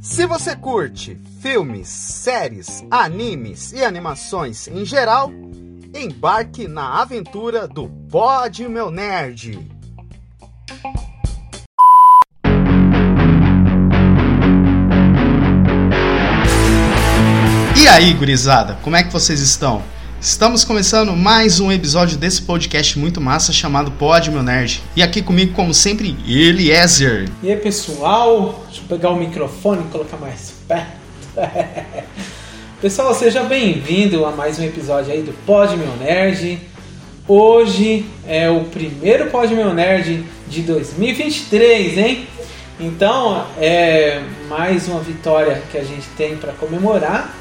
Se você curte filmes, séries, animes e animações em geral, embarque na aventura do Pod Meu Nerd. E aí, gurizada, como é que vocês estão? Estamos começando mais um episódio desse podcast muito massa chamado Pod Meu Nerd. E aqui comigo, como sempre, Eliezer. E aí pessoal, deixa eu pegar o microfone e colocar mais perto. pessoal, seja bem-vindo a mais um episódio aí do Pod Meu Nerd. Hoje é o primeiro Pod Meu Nerd de 2023, hein? Então é mais uma vitória que a gente tem para comemorar.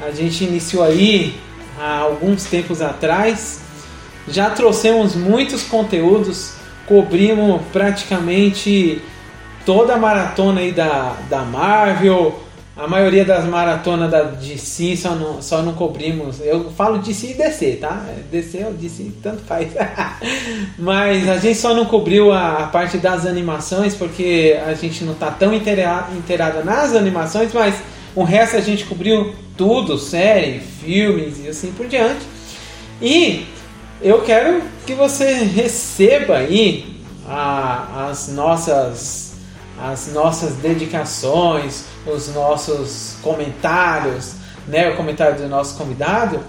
A gente iniciou aí há alguns tempos atrás. Já trouxemos muitos conteúdos, cobrimos praticamente toda a maratona aí da, da Marvel, a maioria das maratonas da DC só não, só não cobrimos. Eu falo DC e DC, tá? DC ou DC, tanto faz. Mas a gente só não cobriu a, a, parte das animações porque a gente não tá tão inteirada, inteirada nas animações, mas o resto a gente cobriu tudo, série, filmes e assim por diante. E eu quero que você receba aí a, as nossas as nossas dedicações, os nossos comentários, né, o comentário do nosso convidado,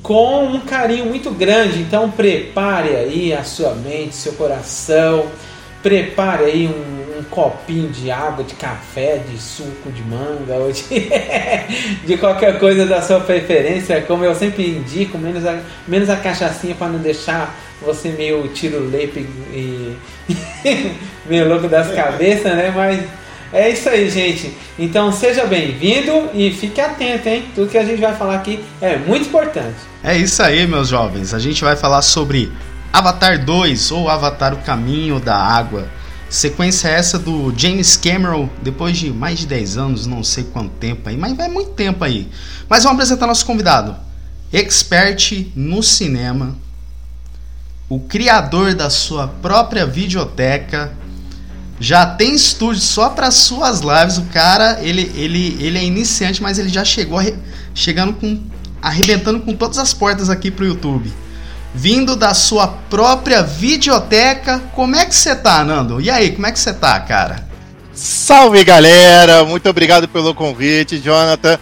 com um carinho muito grande. Então prepare aí a sua mente, seu coração, prepare aí um, um copinho de água, de café, de suco de manga, ou de, de qualquer coisa da sua preferência, como eu sempre indico, menos a, menos a cachaçinha para não deixar você meio tiro lepe e meio louco das cabeças, né? Mas é isso aí, gente. Então seja bem-vindo e fique atento, hein? Tudo que a gente vai falar aqui é muito importante. É isso aí, meus jovens. A gente vai falar sobre Avatar 2 ou Avatar O Caminho da Água. Sequência essa do James Cameron, depois de mais de 10 anos, não sei quanto tempo aí, mas vai muito tempo aí. Mas vamos apresentar nosso convidado. Expert no cinema, o criador da sua própria videoteca, já tem estúdio só para suas lives. O cara, ele, ele, ele é iniciante, mas ele já chegou chegando com arrebentando com todas as portas aqui pro YouTube. Vindo da sua própria videoteca. Como é que você tá, Nando? E aí, como é que você tá, cara? Salve, galera! Muito obrigado pelo convite, Jonathan.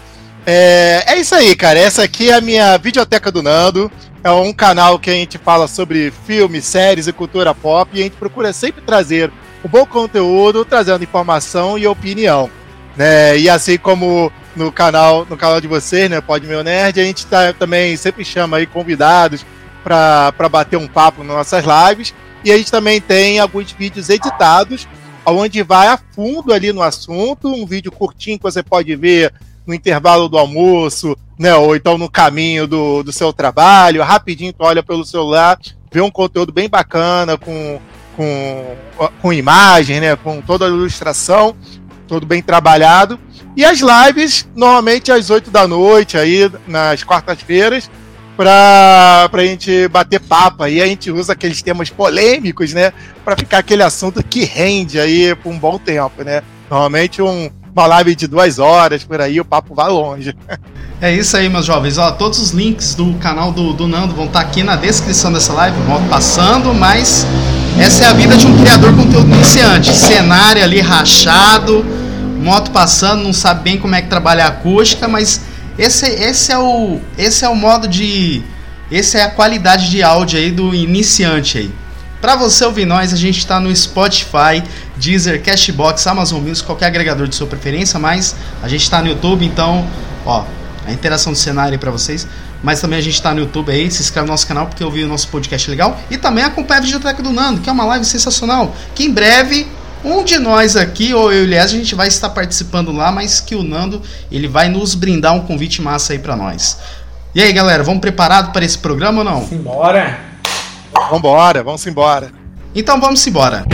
É, é isso aí, cara. Essa aqui é a minha videoteca do Nando. É um canal que a gente fala sobre filmes, séries e cultura pop e a gente procura sempre trazer um bom conteúdo, trazendo informação e opinião. Né? E assim como no canal, no canal de vocês, né, Pode Meu Nerd, a gente tá, também sempre chama aí convidados para bater um papo nas nossas lives. E a gente também tem alguns vídeos editados, onde vai a fundo ali no assunto, um vídeo curtinho que você pode ver no intervalo do almoço, né? Ou então no caminho do, do seu trabalho, rapidinho tu olha pelo celular, vê um conteúdo bem bacana, com, com, com imagem, né? Com toda a ilustração, todo bem trabalhado. E as lives, normalmente às 8 da noite, aí, nas quartas-feiras, para a gente bater papo. Aí a gente usa aqueles temas polêmicos, né? Para ficar aquele assunto que rende aí por um bom tempo, né? Normalmente um, uma live de duas horas por aí, o papo vai longe. É isso aí, meus jovens. Ó, todos os links do canal do, do Nando vão estar tá aqui na descrição dessa live, vão passando, mas essa é a vida de um criador conteúdo iniciante. Cenário ali rachado, moto passando, não sabe bem como é que trabalha a acústica, mas esse, esse é o esse é o modo de essa é a qualidade de áudio aí do iniciante aí. Para você ouvir nós, a gente está no Spotify, Deezer, Cashbox, Amazon Music, qualquer agregador de sua preferência, mas a gente está no YouTube, então, ó, a interação do cenário aí para vocês. Mas também a gente está no YouTube aí, se inscreve no nosso canal porque eu vi o nosso podcast legal. E também acompanha a Videoteca do Nando, que é uma live sensacional. Que em breve, um de nós aqui, ou eu e o a gente vai estar participando lá, mas que o Nando, ele vai nos brindar um convite massa aí para nós. E aí, galera, vamos preparado para esse programa ou não? Simbora! Vambora, vamos embora. Então vamos embora.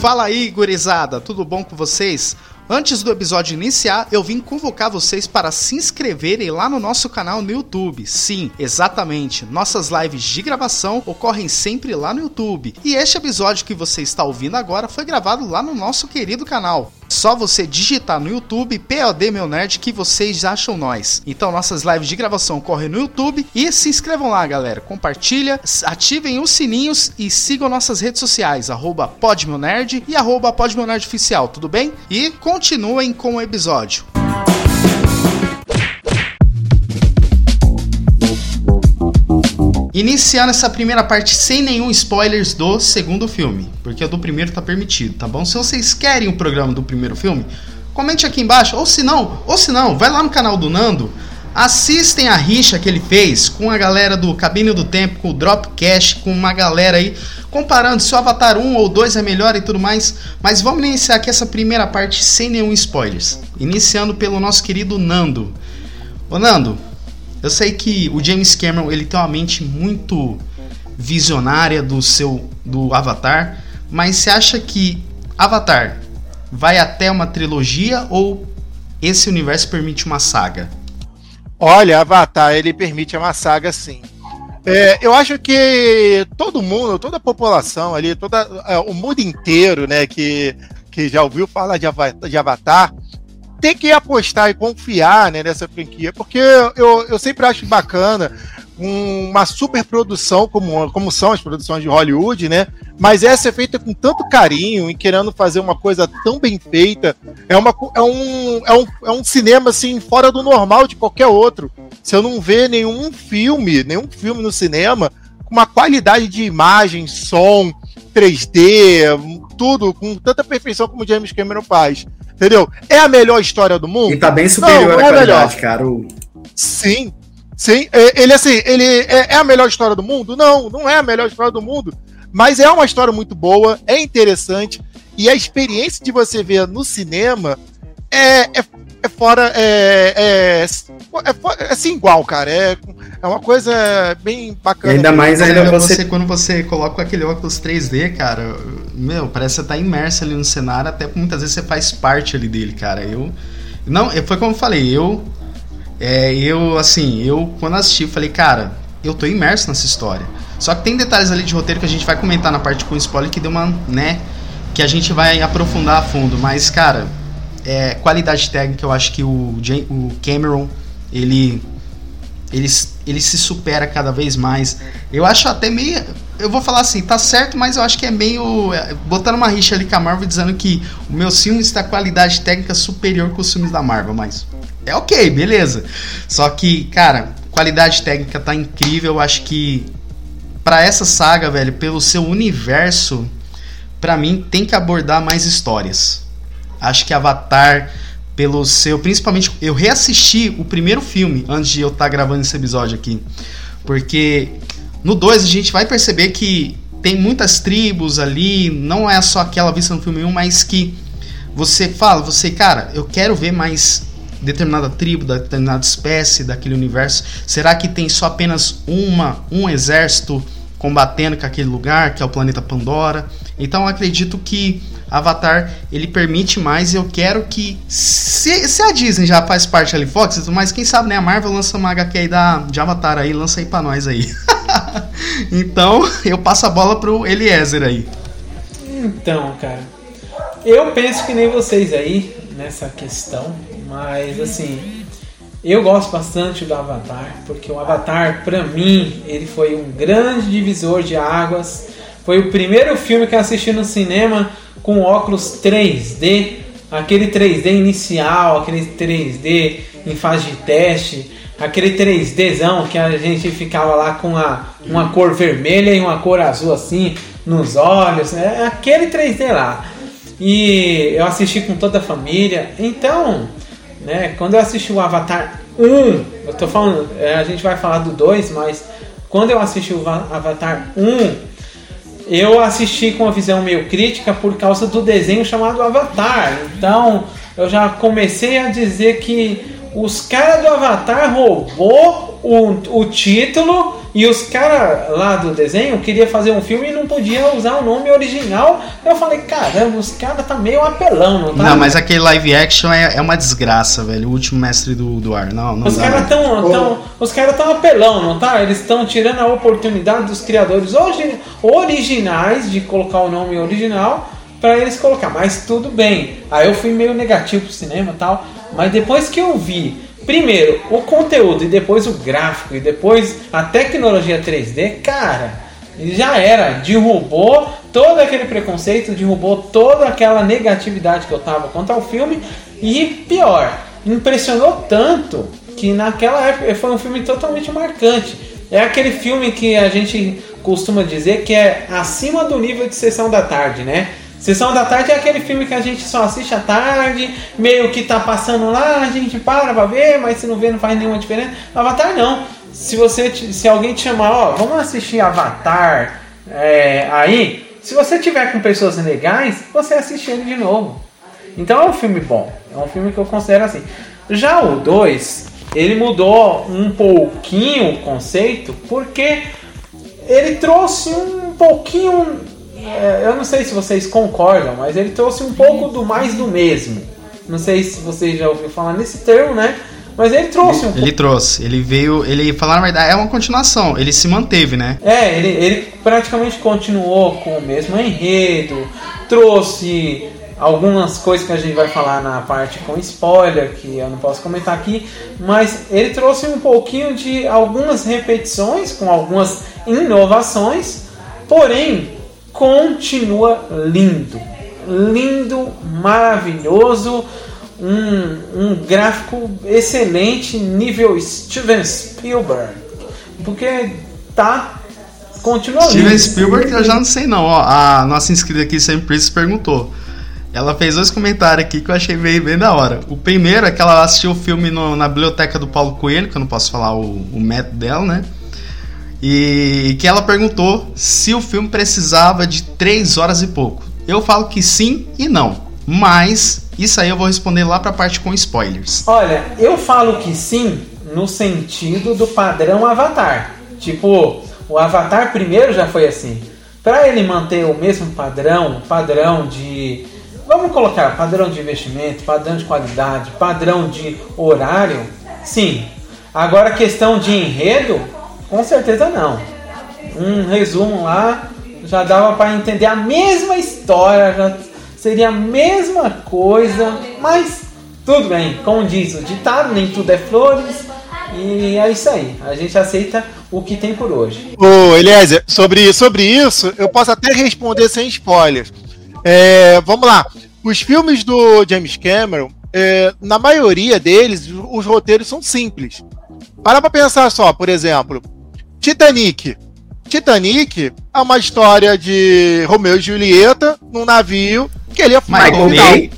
Fala aí, gurizada, tudo bom com vocês? Antes do episódio iniciar, eu vim convocar vocês para se inscreverem lá no nosso canal no YouTube. Sim, exatamente. Nossas lives de gravação ocorrem sempre lá no YouTube. E este episódio que você está ouvindo agora foi gravado lá no nosso querido canal. Só você digitar no YouTube POD Meu Nerd que vocês acham nós. Então nossas lives de gravação ocorrem no YouTube e se inscrevam lá, galera. Compartilha, ativem os sininhos e sigam nossas redes sociais, arroba Nerd e arroba Oficial, tudo bem? E continuem com o episódio. Iniciando essa primeira parte sem nenhum spoilers do segundo filme, porque o do primeiro tá permitido, tá bom? Se vocês querem o programa do primeiro filme, comente aqui embaixo, ou se não, ou se não, vai lá no canal do Nando, assistem a rixa que ele fez com a galera do Cabine do Tempo, com o Dropcast, com uma galera aí comparando se o Avatar 1 ou 2 é melhor e tudo mais. Mas vamos iniciar aqui essa primeira parte sem nenhum spoilers. Iniciando pelo nosso querido Nando. Ô Nando, eu sei que o James Cameron ele tem uma mente muito visionária do seu do Avatar, mas você acha que Avatar vai até uma trilogia ou esse universo permite uma saga? Olha, Avatar ele permite uma saga sim. É, eu acho que todo mundo, toda a população ali, toda, é, o mundo inteiro, né, que, que já ouviu falar de de Avatar tem que apostar e confiar né, nessa franquia, porque eu, eu sempre acho bacana uma super produção como, como são as produções de Hollywood, né? Mas essa é feita com tanto carinho e querendo fazer uma coisa tão bem feita. É, uma, é, um, é, um, é um cinema assim fora do normal de qualquer outro. Se eu não ver nenhum filme, nenhum filme no cinema com uma qualidade de imagem, som, 3D, tudo com tanta perfeição como James Cameron faz. Entendeu? É a melhor história do mundo? E tá bem superior não, à é qualidade, cara. Sim, sim. É, ele, assim, ele é, é a melhor história do mundo? Não, não é a melhor história do mundo. Mas é uma história muito boa, é interessante. E a experiência de você ver no cinema é, é fora. É, é, é, é, assim igual, cara. É, é uma coisa bem bacana. ainda mais ainda você... você... Quando você coloca aquele óculos 3D, cara, meu, parece que você tá imerso ali no cenário, até muitas vezes você faz parte ali dele, cara. Eu. Não, foi como eu falei, eu. É, eu, assim, eu quando assisti, falei, cara, eu tô imerso nessa história. Só que tem detalhes ali de roteiro que a gente vai comentar na parte com spoiler que deu uma, né, que a gente vai aprofundar a fundo, mas cara, é, qualidade técnica, eu acho que o, o Cameron, ele, ele, ele se supera cada vez mais. Eu acho até meio. Eu vou falar assim, tá certo, mas eu acho que é meio. É, botando uma rixa ali com a Marvel dizendo que o meu filme está qualidade técnica superior que os filmes da Marvel, mas. É ok, beleza. Só que, cara, qualidade técnica tá incrível. Eu acho que para essa saga, velho, pelo seu universo, para mim tem que abordar mais histórias. Acho que Avatar, pelo seu. Principalmente, eu reassisti o primeiro filme antes de eu estar tá gravando esse episódio aqui. Porque no 2 a gente vai perceber que tem muitas tribos ali, não é só aquela vista no filme 1, mas que você fala, você, cara, eu quero ver mais determinada tribo, determinada espécie daquele universo. Será que tem só apenas uma, um exército combatendo com aquele lugar, que é o planeta Pandora? Então acredito que Avatar ele permite mais eu quero que se, se, a Disney já faz parte ali Fox, mas quem sabe né a Marvel lança uma HQ aí da de Avatar aí, lança aí para nós aí. então, eu passo a bola pro Eliezer aí. Então, cara, eu penso que nem vocês aí nessa questão, mas assim, eu gosto bastante do Avatar, porque o Avatar, para mim, ele foi um grande divisor de águas. Foi o primeiro filme que eu assisti no cinema com óculos 3D, aquele 3D inicial, aquele 3D em fase de teste, aquele 3Dzão que a gente ficava lá com a, uma cor vermelha e uma cor azul assim nos olhos, é aquele 3D lá. E eu assisti com toda a família. Então, né, quando eu assisti o Avatar 1, eu tô falando, é, a gente vai falar do 2, mas quando eu assisti o Avatar 1, eu assisti com uma visão meio crítica por causa do desenho chamado Avatar. Então eu já comecei a dizer que os caras do Avatar roubou o, o título E os caras lá do desenho queria fazer um filme e não podia usar o nome original. Eu falei, caramba, os caras tá meio apelão, não tá? Não, mas aquele live action é, é uma desgraça, velho. O último mestre do, do ar. Não, não Os caras tão, tão, os caras tão apelão, não tá? Eles estão tirando a oportunidade dos criadores hoje originais de colocar o nome original pra eles colocar. Mas tudo bem. Aí eu fui meio negativo pro cinema e tal. Mas depois que eu vi, primeiro o conteúdo e depois o gráfico e depois a tecnologia 3D, cara, já era. Derrubou todo aquele preconceito, derrubou toda aquela negatividade que eu tava contra o filme. E pior, impressionou tanto que naquela época foi um filme totalmente marcante. É aquele filme que a gente costuma dizer que é acima do nível de sessão da tarde, né? Sessão da tarde é aquele filme que a gente só assiste à tarde, meio que tá passando lá, a gente para pra ver, mas se não vê não faz nenhuma diferença. Avatar não. Se você se alguém te chamar, ó, vamos assistir Avatar é, aí, se você tiver com pessoas legais, você assiste ele de novo. Então é um filme bom. É um filme que eu considero assim. Já o 2, ele mudou um pouquinho o conceito, porque ele trouxe um pouquinho. É, eu não sei se vocês concordam, mas ele trouxe um pouco do mais do mesmo. Não sei se vocês já ouviram falar nesse termo, né? Mas ele trouxe um Ele trouxe, ele veio, ele, falar a verdade, é uma continuação, ele se manteve, né? É, ele, ele praticamente continuou com o mesmo enredo, trouxe algumas coisas que a gente vai falar na parte com spoiler, que eu não posso comentar aqui, mas ele trouxe um pouquinho de algumas repetições, com algumas inovações, porém continua lindo. Lindo, maravilhoso, um, um gráfico excelente, nível Steven Spielberg. Porque tá. Continua Steven lindo. Spielberg, eu já não sei não, ó, a nossa inscrita aqui, sempre se perguntou. Ela fez dois comentários aqui que eu achei bem, bem da hora. O primeiro é que ela assistiu o filme no- na biblioteca do Paulo Coelho, que eu não posso falar o, o método dela, né? E que ela perguntou se o filme precisava de três horas e pouco. Eu falo que sim e não. Mas isso aí eu vou responder lá pra parte com spoilers. Olha, eu falo que sim no sentido do padrão Avatar. Tipo, o Avatar primeiro já foi assim. Para ele manter o mesmo padrão, padrão de. Vamos colocar padrão de investimento, padrão de qualidade, padrão de horário, sim. Agora, questão de enredo, com certeza não. Um resumo lá já dava para entender a mesma história, já seria a mesma coisa, mas tudo bem, como diz o ditado, nem tudo é flores. E é isso aí. A gente aceita o que tem por hoje. Ô, Eliezer, sobre, sobre isso, eu posso até responder sem spoilers. É, vamos lá. Os filmes do James Cameron, é, na maioria deles, os roteiros são simples. Para pra pensar só, por exemplo, Titanic. Titanic é uma história de Romeu e Julieta num navio que ele é Michael. Bay.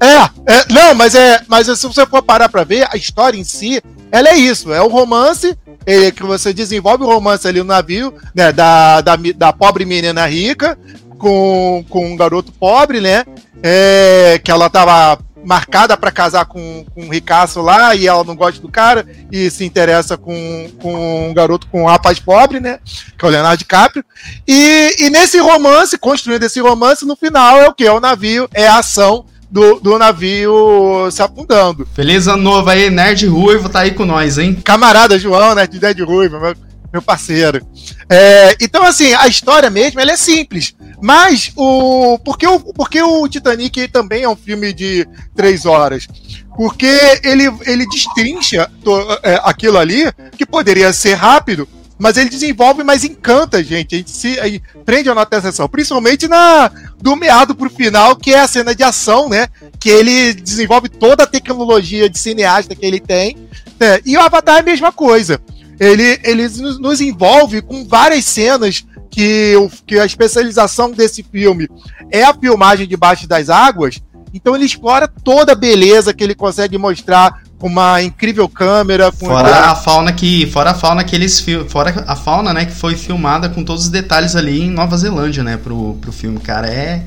É, é, não, mas é, mas se você for parar pra ver, a história em si, ela é isso, é um romance é, que você desenvolve o romance ali no navio, né, da, da, da pobre menina rica com, com um garoto pobre, né, é, que ela tava marcada pra casar com, com um ricaço lá e ela não gosta do cara e se interessa com, com um garoto com um rapaz pobre, né, que é o Leonardo DiCaprio, e, e nesse romance, construindo esse romance, no final é o que? É o navio, é a ação do, do navio se afundando. Feliz ano novo aí, Nerd Ruivo tá aí com nós, hein? Camarada João, né, de Dead Ruivo, meu, meu parceiro. É, então, assim, a história mesmo, ela é simples. Mas, o porque o, porque o Titanic também é um filme de três horas? Porque ele, ele destrincha to- é, aquilo ali, que poderia ser rápido, mas ele desenvolve, mas encanta a gente. A gente se aí, prende a nossa atenção. Principalmente na do meado pro final, que é a cena de ação, né? Que ele desenvolve toda a tecnologia de cineasta que ele tem. né? E o Avatar é a mesma coisa. Ele, ele nos, envolve com várias cenas que, o, que a especialização desse filme é a filmagem debaixo das águas. Então ele explora toda a beleza que ele consegue mostrar com uma incrível câmera. Fora a fauna que, fora a fauna que eles fil- fora a fauna, né, que foi filmada com todos os detalhes ali em Nova Zelândia, né, pro, pro filme, cara, é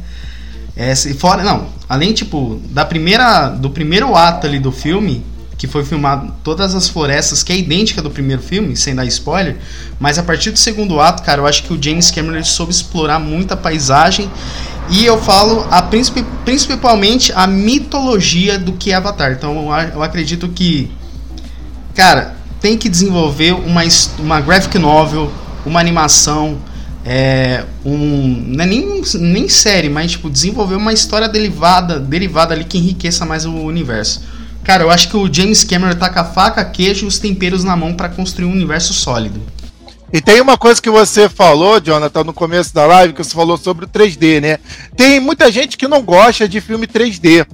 é fora, não, além tipo da primeira do primeiro ato ali do filme, que foi filmado todas as florestas, que é idêntica do primeiro filme, sem dar spoiler, mas a partir do segundo ato, cara, eu acho que o James Cameron soube explorar muito a paisagem e eu falo a principalmente a mitologia do que é Avatar. Então eu acredito que, cara, tem que desenvolver uma, uma graphic novel, uma animação, é, um, não é nem, nem série, mas tipo, desenvolver uma história derivada, derivada ali que enriqueça mais o universo. Cara, eu acho que o James Cameron tá com a faca, queijo e os temperos na mão para construir um universo sólido. E tem uma coisa que você falou, Jonathan, no começo da live, que você falou sobre o 3D, né? Tem muita gente que não gosta de filme 3D.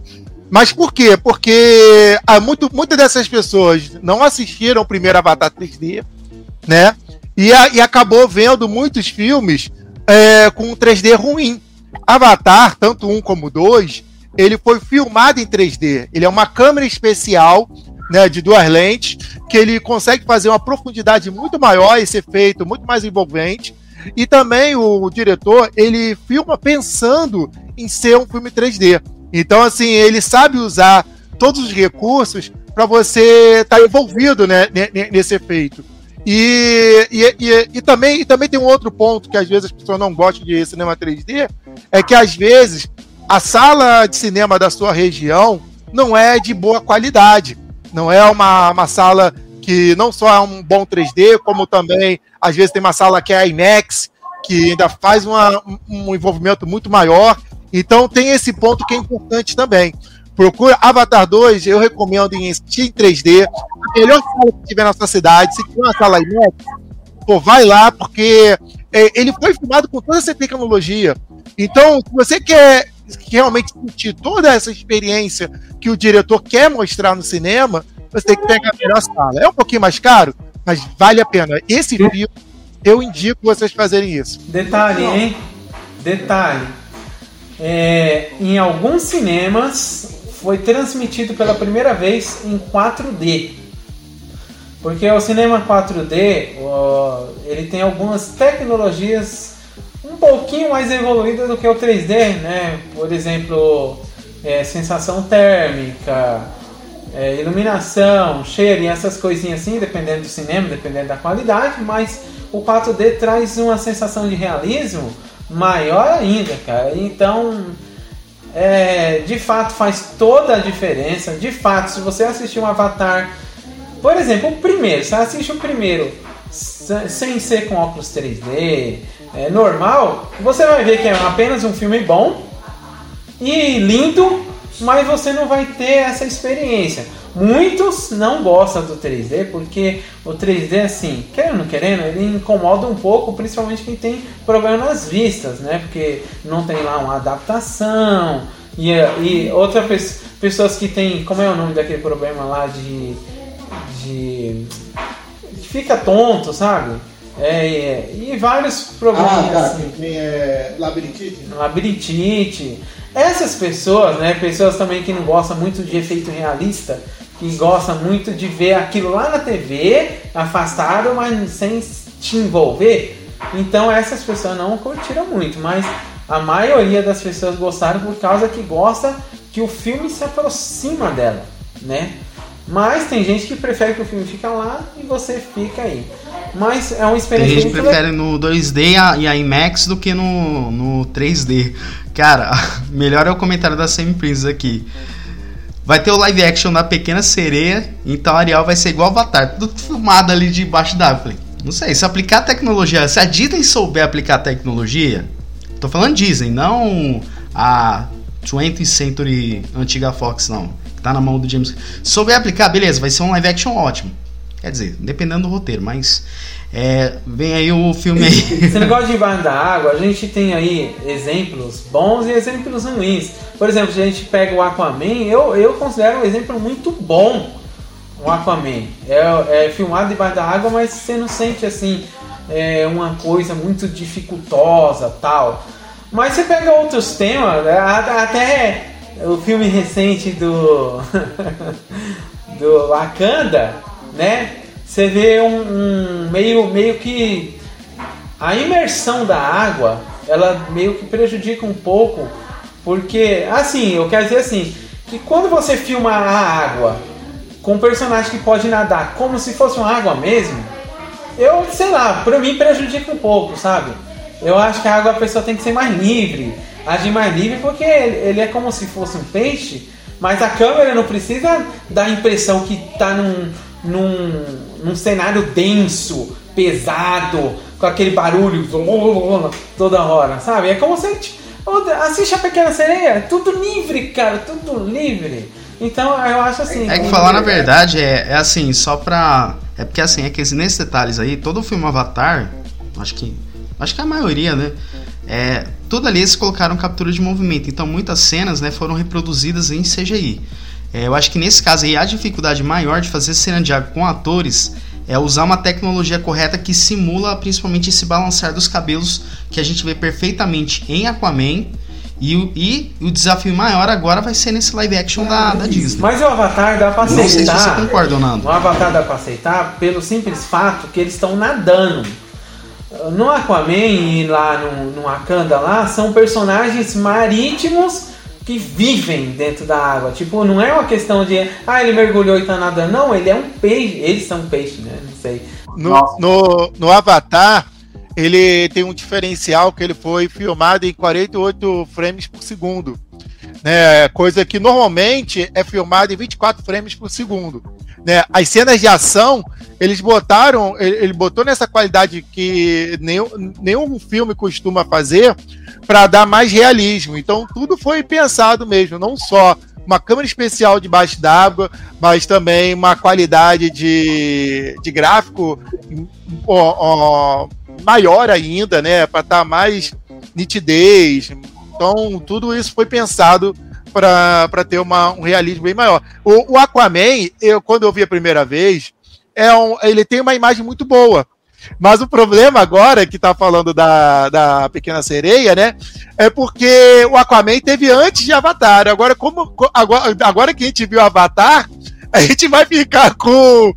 Mas por quê? Porque há muito, muitas dessas pessoas não assistiram o primeiro Avatar 3D, né? E, a, e acabou vendo muitos filmes é, com 3D ruim. Avatar, tanto um como dois, ele foi filmado em 3D. Ele é uma câmera especial, né, de duas lentes, que ele consegue fazer uma profundidade muito maior, esse efeito muito mais envolvente. E também o, o diretor, ele filma pensando em ser um filme 3D. Então, assim, ele sabe usar todos os recursos para você estar tá envolvido né, nesse efeito. E, e, e, e, também, e também tem um outro ponto que às vezes as pessoas não gostam de cinema 3D, é que às vezes a sala de cinema da sua região não é de boa qualidade. Não é uma, uma sala que não só é um bom 3D, como também, às vezes, tem uma sala que é IMAX, que ainda faz uma, um envolvimento muito maior. Então, tem esse ponto que é importante também. Procura Avatar 2, eu recomendo em assistir em 3D. A melhor sala que tiver na sua cidade, se tiver uma sala IMAX, pô, vai lá, porque é, ele foi filmado com toda essa tecnologia. Então, se você quer realmente sentir toda essa experiência que o diretor quer mostrar no cinema, você tem que pegar a melhor sala. É um pouquinho mais caro, mas vale a pena. Esse filme, eu indico vocês fazerem isso. Detalhe, hein? Detalhe. É, em alguns cinemas foi transmitido pela primeira vez em 4D. Porque o cinema 4D, ele tem algumas tecnologias um pouquinho mais evoluída do que o 3D, né? Por exemplo, é, sensação térmica, é, iluminação, cheiro e essas coisinhas assim, dependendo do cinema, dependendo da qualidade, mas o 4D traz uma sensação de realismo maior ainda, cara. Então, é, de fato faz toda a diferença. De fato, se você assistir um Avatar, por exemplo, o primeiro, você assiste o primeiro sem ser com óculos 3D, é, normal, você vai ver que é apenas um filme bom e lindo, mas você não vai ter essa experiência. Muitos não gostam do 3D porque o 3D, assim, querendo ou não querendo, ele incomoda um pouco, principalmente quem tem problema nas vistas, né? Porque não tem lá uma adaptação e, e outras pessoas que tem, como é o nome daquele problema lá de, de fica tonto, sabe? É, é, e vários problemas. Ah, tá, assim. tem é, labirintite? Labirintite. Essas pessoas, né? Pessoas também que não gostam muito de efeito realista, que gostam muito de ver aquilo lá na TV, afastado, mas sem te envolver. Então essas pessoas não curtiram muito, mas a maioria das pessoas gostaram por causa que gosta que o filme se aproxima dela, né? Mas tem gente que prefere que o filme fique lá e você fica aí. Mas é uma experiência Tem gente que prefere no 2D e a IMAX do que no, no 3D. Cara, melhor é o comentário da Semi Princess aqui. Vai ter o live action da Pequena Sereia, então a Ariel vai ser igual Avatar, tudo filmado ali debaixo da Falei, não sei, se aplicar tecnologia, se a Disney souber aplicar tecnologia, tô falando Disney, não a 20th Century antiga Fox, não tá na mão do James. Souber aplicar, beleza, vai ser um live action ótimo. Quer dizer, dependendo do roteiro, mas é, vem aí o filme aí. Esse negócio de embaixo da água, a gente tem aí exemplos bons e exemplos ruins. Por exemplo, se a gente pega o Aquaman, eu, eu considero um exemplo muito bom. O Aquaman é, é filmado debaixo da água, mas você não sente assim é, uma coisa muito dificultosa tal. Mas você pega outros temas, até o filme recente do do Wakanda, né? Você vê um, um, meio meio que a imersão da água, ela meio que prejudica um pouco, porque assim, eu quero dizer assim, que quando você filma a água com um personagem que pode nadar como se fosse uma água mesmo, eu sei lá, pra mim prejudica um pouco, sabe? Eu acho que a água a pessoa tem que ser mais livre, agir mais livre, porque ele é como se fosse um peixe, mas a câmera não precisa dar a impressão que tá num, num, num cenário denso, pesado, com aquele barulho toda hora, sabe? É como se tipo, assiste a Pequena Sereia, é tudo livre, cara, tudo livre. Então eu acho assim. É que falar na verdade é, é assim, só pra. É porque assim, é que nesses detalhes aí, todo o filme Avatar, acho que. Acho que a maioria, né? É, tudo ali eles colocaram captura de movimento. Então muitas cenas né, foram reproduzidas em CGI. É, eu acho que nesse caso aí a dificuldade maior de fazer cena de água com atores é usar uma tecnologia correta que simula principalmente esse balançar dos cabelos que a gente vê perfeitamente em Aquaman. E, e, e o desafio maior agora vai ser nesse live action da, da Disney. Mas o Avatar dá pra aceitar. Não sei se você concorda, Nando. O Avatar dá pra aceitar pelo simples fato que eles estão nadando. No Aquaman e lá no, no Wakanda lá, são personagens marítimos que vivem dentro da água. Tipo, não é uma questão de, ah, ele mergulhou e tá nadando. Não, ele é um peixe. Eles são peixe, né? Não sei. No, no, no, Avatar, ele tem um diferencial que ele foi filmado em 48 frames por segundo. Né? Coisa que normalmente é filmado em 24 frames por segundo. Né? As cenas de ação, eles botaram, ele, ele botou nessa qualidade que nenhum, nenhum filme costuma fazer para dar mais realismo. Então tudo foi pensado mesmo, não só uma câmera especial debaixo d'água, mas também uma qualidade de, de gráfico ó, ó, maior ainda, né? Para estar tá mais nitidez. Então, tudo isso foi pensado para ter uma, um realismo bem maior. O, o, Aquaman, eu, quando eu vi a primeira vez, é um, ele tem uma imagem muito boa. Mas o problema agora, que tá falando da, da Pequena Sereia, né? É porque o Aquaman teve antes de Avatar. Agora, como agora, agora que a gente viu Avatar, a gente vai ficar com,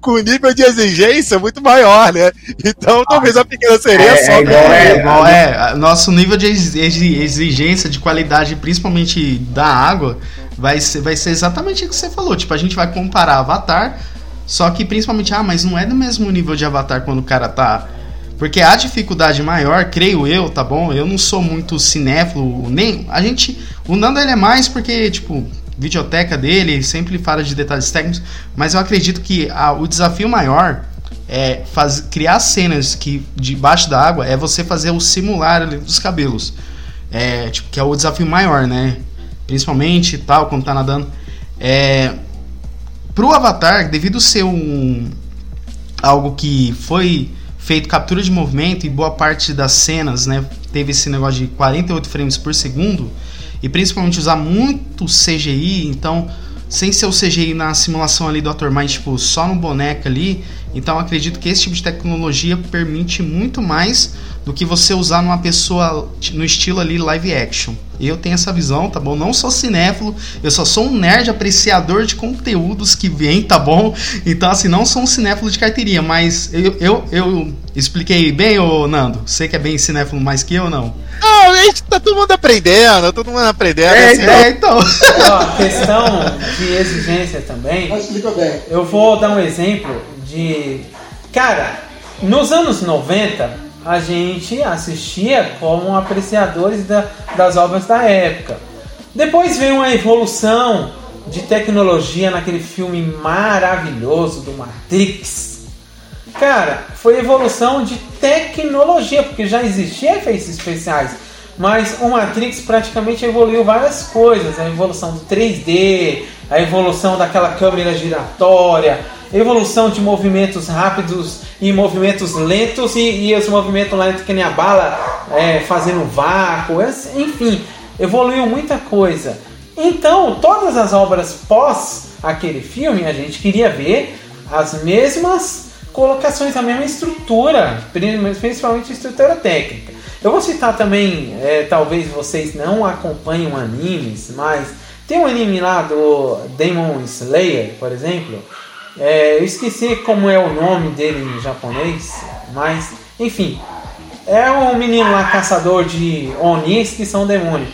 com nível de exigência muito maior, né? Então talvez a pequena sereia é, só. É, igual, é, igual, é, nosso nível de exigência, de qualidade, principalmente da água, vai ser, vai ser exatamente o que você falou. Tipo, a gente vai comparar Avatar, só que principalmente, ah, mas não é do mesmo nível de Avatar quando o cara tá. Porque a dificuldade maior, creio eu, tá bom? Eu não sou muito cinéfilo, nem. A gente. O Nando ele é mais porque, tipo, videoteca dele, sempre fala de detalhes técnicos, mas eu acredito que a, o desafio maior é faz, criar cenas que debaixo da água é você fazer o simular dos cabelos. É, tipo, que é o desafio maior, né? Principalmente tal, quando tá nadando. É, pro Avatar, devido ser um algo que foi feito captura de movimento e boa parte das cenas, né, teve esse negócio de 48 frames por segundo, e principalmente usar muito CGI, então sem ser o CGI na simulação ali do ator, mas tipo só no boneco ali, então acredito que esse tipo de tecnologia permite muito mais do que você usar numa pessoa no estilo ali live action. Eu tenho essa visão, tá bom? Não sou cinéfilo, eu só sou um nerd apreciador de conteúdos que vem, tá bom? Então, assim, não sou um cinéfilo de carteirinha, mas eu, eu, eu expliquei bem, ô Nando? Você que é bem cinéfilo mais que eu, não? Não, a gente tá todo mundo aprendendo, todo mundo aprendendo. É, assim, é então. Ó, questão de exigência também. Eu vou dar um exemplo de. Cara, nos anos 90, a gente assistia como apreciadores da, das obras da época. Depois veio uma evolução de tecnologia naquele filme maravilhoso do Matrix. Cara, foi evolução de tecnologia, porque já existia efeitos especiais, mas o Matrix praticamente evoluiu várias coisas, a evolução do 3D, a evolução daquela câmera giratória, evolução de movimentos rápidos e movimentos lentos e, e os movimentos lentos que nem a bala é, fazendo vácuo, enfim, evoluiu muita coisa. Então, todas as obras pós aquele filme, a gente queria ver as mesmas colocações, a mesma estrutura, principalmente estrutura técnica. Eu vou citar também, é, talvez vocês não acompanham animes, mas tem um anime lá do Demon Slayer, por exemplo, é, eu esqueci como é o nome dele em japonês, mas enfim, é um menino lá caçador de onis que são demônios.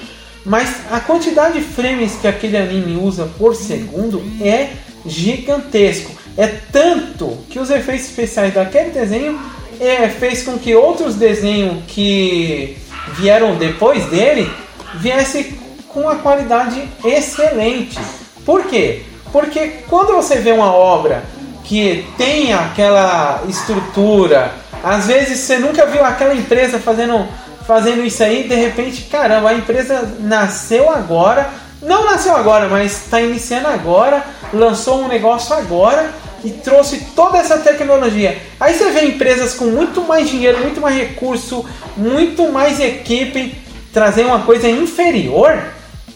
Mas a quantidade de frames que aquele anime usa por segundo é gigantesco. É tanto que os efeitos especiais daquele desenho é, fez com que outros desenhos que vieram depois dele viessem com uma qualidade excelente. Por quê? Porque quando você vê uma obra que tem aquela estrutura, às vezes você nunca viu aquela empresa fazendo, fazendo isso aí, de repente, caramba, a empresa nasceu agora, não nasceu agora, mas está iniciando agora, lançou um negócio agora e trouxe toda essa tecnologia. Aí você vê empresas com muito mais dinheiro, muito mais recurso, muito mais equipe trazer uma coisa inferior.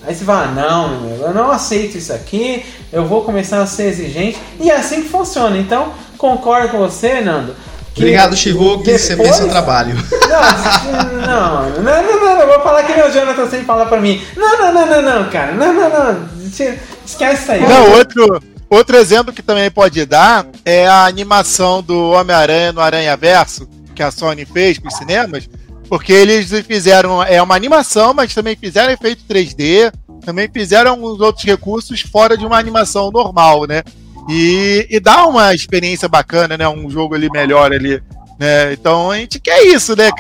Aí você fala, não, eu não aceito isso aqui, eu vou começar a ser exigente. E é assim que funciona. Então, concordo com você, Nando. Obrigado, Chivo, que você fez seu trabalho. Não, não, não, não, não, não, vou falar que nem o Jonathan sempre fala pra mim. Não, não, não, não, não, cara, não, não, não, esquece isso aí. Não, outro, outro exemplo que também pode dar é a animação do Homem-Aranha no Aranha Verso, que a Sony fez com os cinemas, porque eles fizeram é uma animação, mas também fizeram efeito 3D, também fizeram alguns outros recursos fora de uma animação normal, né? E, e dá uma experiência bacana, né? Um jogo ali melhor ali. Né? Então a gente quer isso, né?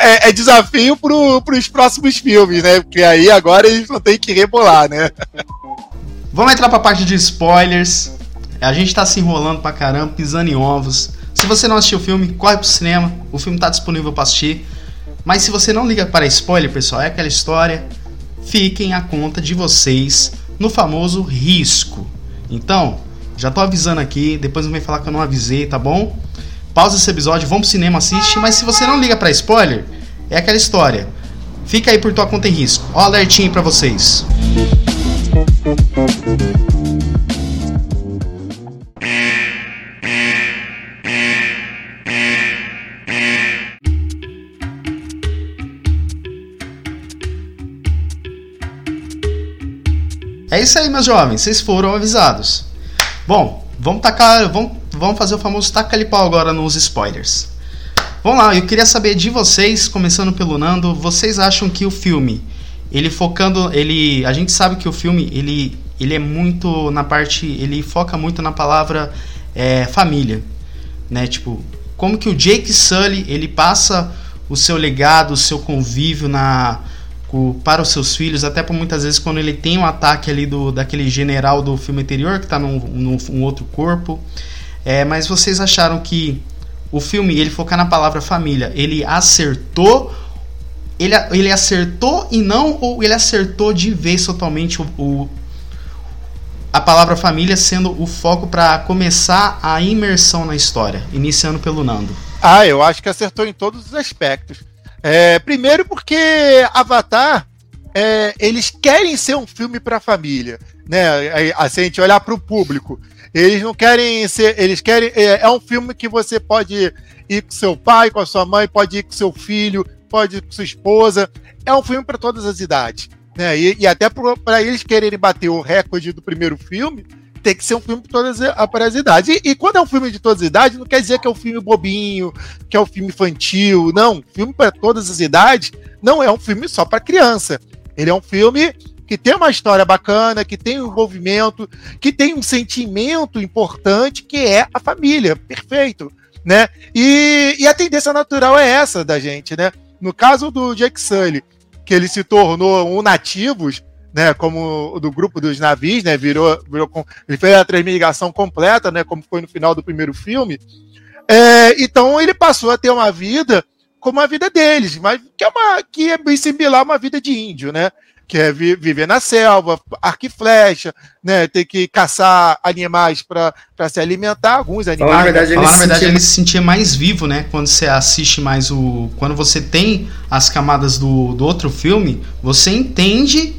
É, é desafio para os próximos filmes, né? Porque aí agora eles vão ter que rebolar, né? Vamos entrar para a parte de spoilers. A gente está se enrolando pra caramba, pisando em ovos. Se você não assistiu o filme, corre pro cinema. O filme está disponível para assistir. Mas se você não liga para spoiler, pessoal, é aquela história. Fiquem a conta de vocês no famoso risco. Então, já tô avisando aqui, depois não vem falar que eu não avisei, tá bom? Pausa esse episódio, vamos pro cinema, assiste, mas se você não liga para spoiler, é aquela história. Fica aí por tua conta em risco. Ó, alertinho para vocês. É isso aí, meus jovens, vocês foram avisados. Bom, vamos tacar, vamos, vamos fazer o famoso taca pau agora nos spoilers. Vamos lá, eu queria saber de vocês, começando pelo Nando, vocês acham que o filme, ele focando, ele, a gente sabe que o filme, ele, ele é muito na parte, ele foca muito na palavra é, família, né? Tipo, como que o Jake Sully, ele passa o seu legado, o seu convívio na para os seus filhos, até por muitas vezes quando ele tem um ataque ali do, daquele general do filme anterior que está num, num, num, outro corpo. É, mas vocês acharam que o filme, ele focar na palavra família, ele acertou? Ele, ele acertou e não, ou ele acertou de vez totalmente o, o a palavra família sendo o foco para começar a imersão na história, iniciando pelo Nando? Ah, eu acho que acertou em todos os aspectos. É, primeiro porque Avatar, é, eles querem ser um filme para família, né? Assim, a gente olhar para o público. Eles não querem ser, eles querem é, é, um filme que você pode ir com seu pai, com a sua mãe, pode ir com seu filho, pode ir com sua esposa. É um filme para todas as idades, né? E, e até para eles quererem bater o recorde do primeiro filme, tem que ser um filme para todas as idades. E, e, quando é um filme de todas as idades, não quer dizer que é um filme bobinho, que é um filme infantil. Não, filme para todas as idades não é um filme só para criança. Ele é um filme que tem uma história bacana, que tem um envolvimento, que tem um sentimento importante que é a família. Perfeito. Né? E, e a tendência natural é essa da gente, né? No caso do Jake Sully, que ele se tornou um nativos, né, como do grupo dos navios, né, virou, virou com, ele fez a transmigração completa, né, como foi no final do primeiro filme. É, então ele passou a ter uma vida como a vida deles, mas que é uma que é bem similar a uma vida de índio, né? Que é vi, viver na selva, arco e flecha, né? Ter que caçar animais para se alimentar, alguns animais. na verdade, ele, na verdade sentia... ele se sentia mais vivo, né? Quando você assiste mais o. Quando você tem as camadas do, do outro filme, você entende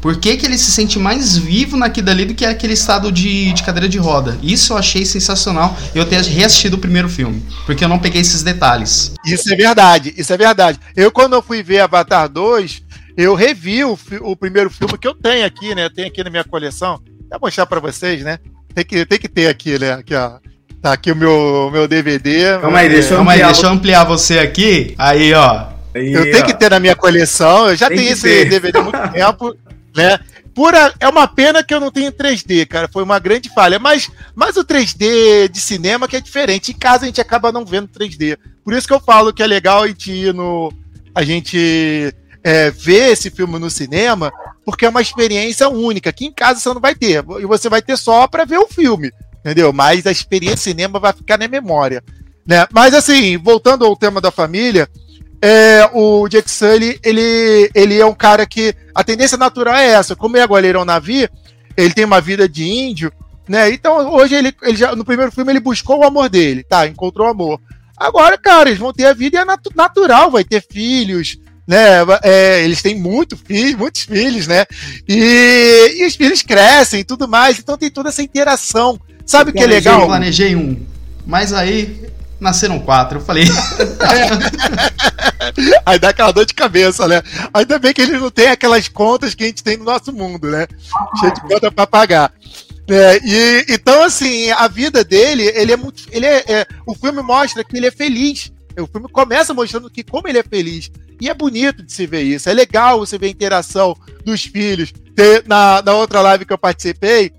por que, que ele se sente mais vivo naquilo ali do que aquele estado de, de cadeira de roda? Isso eu achei sensacional eu ter reassistido o primeiro filme, porque eu não peguei esses detalhes. Isso é verdade, isso é verdade. Eu, quando eu fui ver Avatar 2, eu revi o, o primeiro filme que eu tenho aqui, né? Eu tenho aqui na minha coleção. Vou mostrar para vocês, né? Tem que, tem que ter aqui, né? Aqui, ó. Tá aqui o meu, meu DVD. Calma aí, deixa eu, Calma aí, deixa eu ampliar você aqui. Aí, ó. Aí, eu ó. tenho que ter na minha coleção. Eu já tem tenho esse ter. DVD há muito tempo né? Pura, é uma pena que eu não tenho 3D, cara. Foi uma grande falha. Mas, mas o 3D de cinema que é diferente. Em casa a gente acaba não vendo 3D. Por isso que eu falo que é legal a gente ir no. A gente é, ver esse filme no cinema, porque é uma experiência única. Aqui em casa você não vai ter. E você vai ter só para ver o filme. Entendeu? Mas a experiência cinema vai ficar na memória. Né? Mas assim, voltando ao tema da família, é, o Jack Sully, ele, ele é um cara que a tendência natural é essa. Como ele é goleirão navio, ele tem uma vida de índio, né? Então hoje ele, ele já, no primeiro filme ele buscou o amor dele, tá? Encontrou o amor. Agora, cara, eles vão ter a vida nat natural, vai ter filhos, né? É, eles têm muito filho, muitos filhos, né? E, e, os filhos crescem e tudo mais, então tem toda essa interação. Sabe o que é legal? Eu planejei um, mas aí nasceram quatro. Eu falei. Aí dá aquela dor de cabeça, né? Ainda bem que ele não tem aquelas contas que a gente tem no nosso mundo, né? Cheio de conta para pagar. É, e, então, assim, a vida dele, ele é muito. Ele é, é, o filme mostra que ele é feliz. O filme começa mostrando que como ele é feliz. E é bonito de se ver isso. É legal você ver a interação dos filhos. Na, na outra live que eu participei,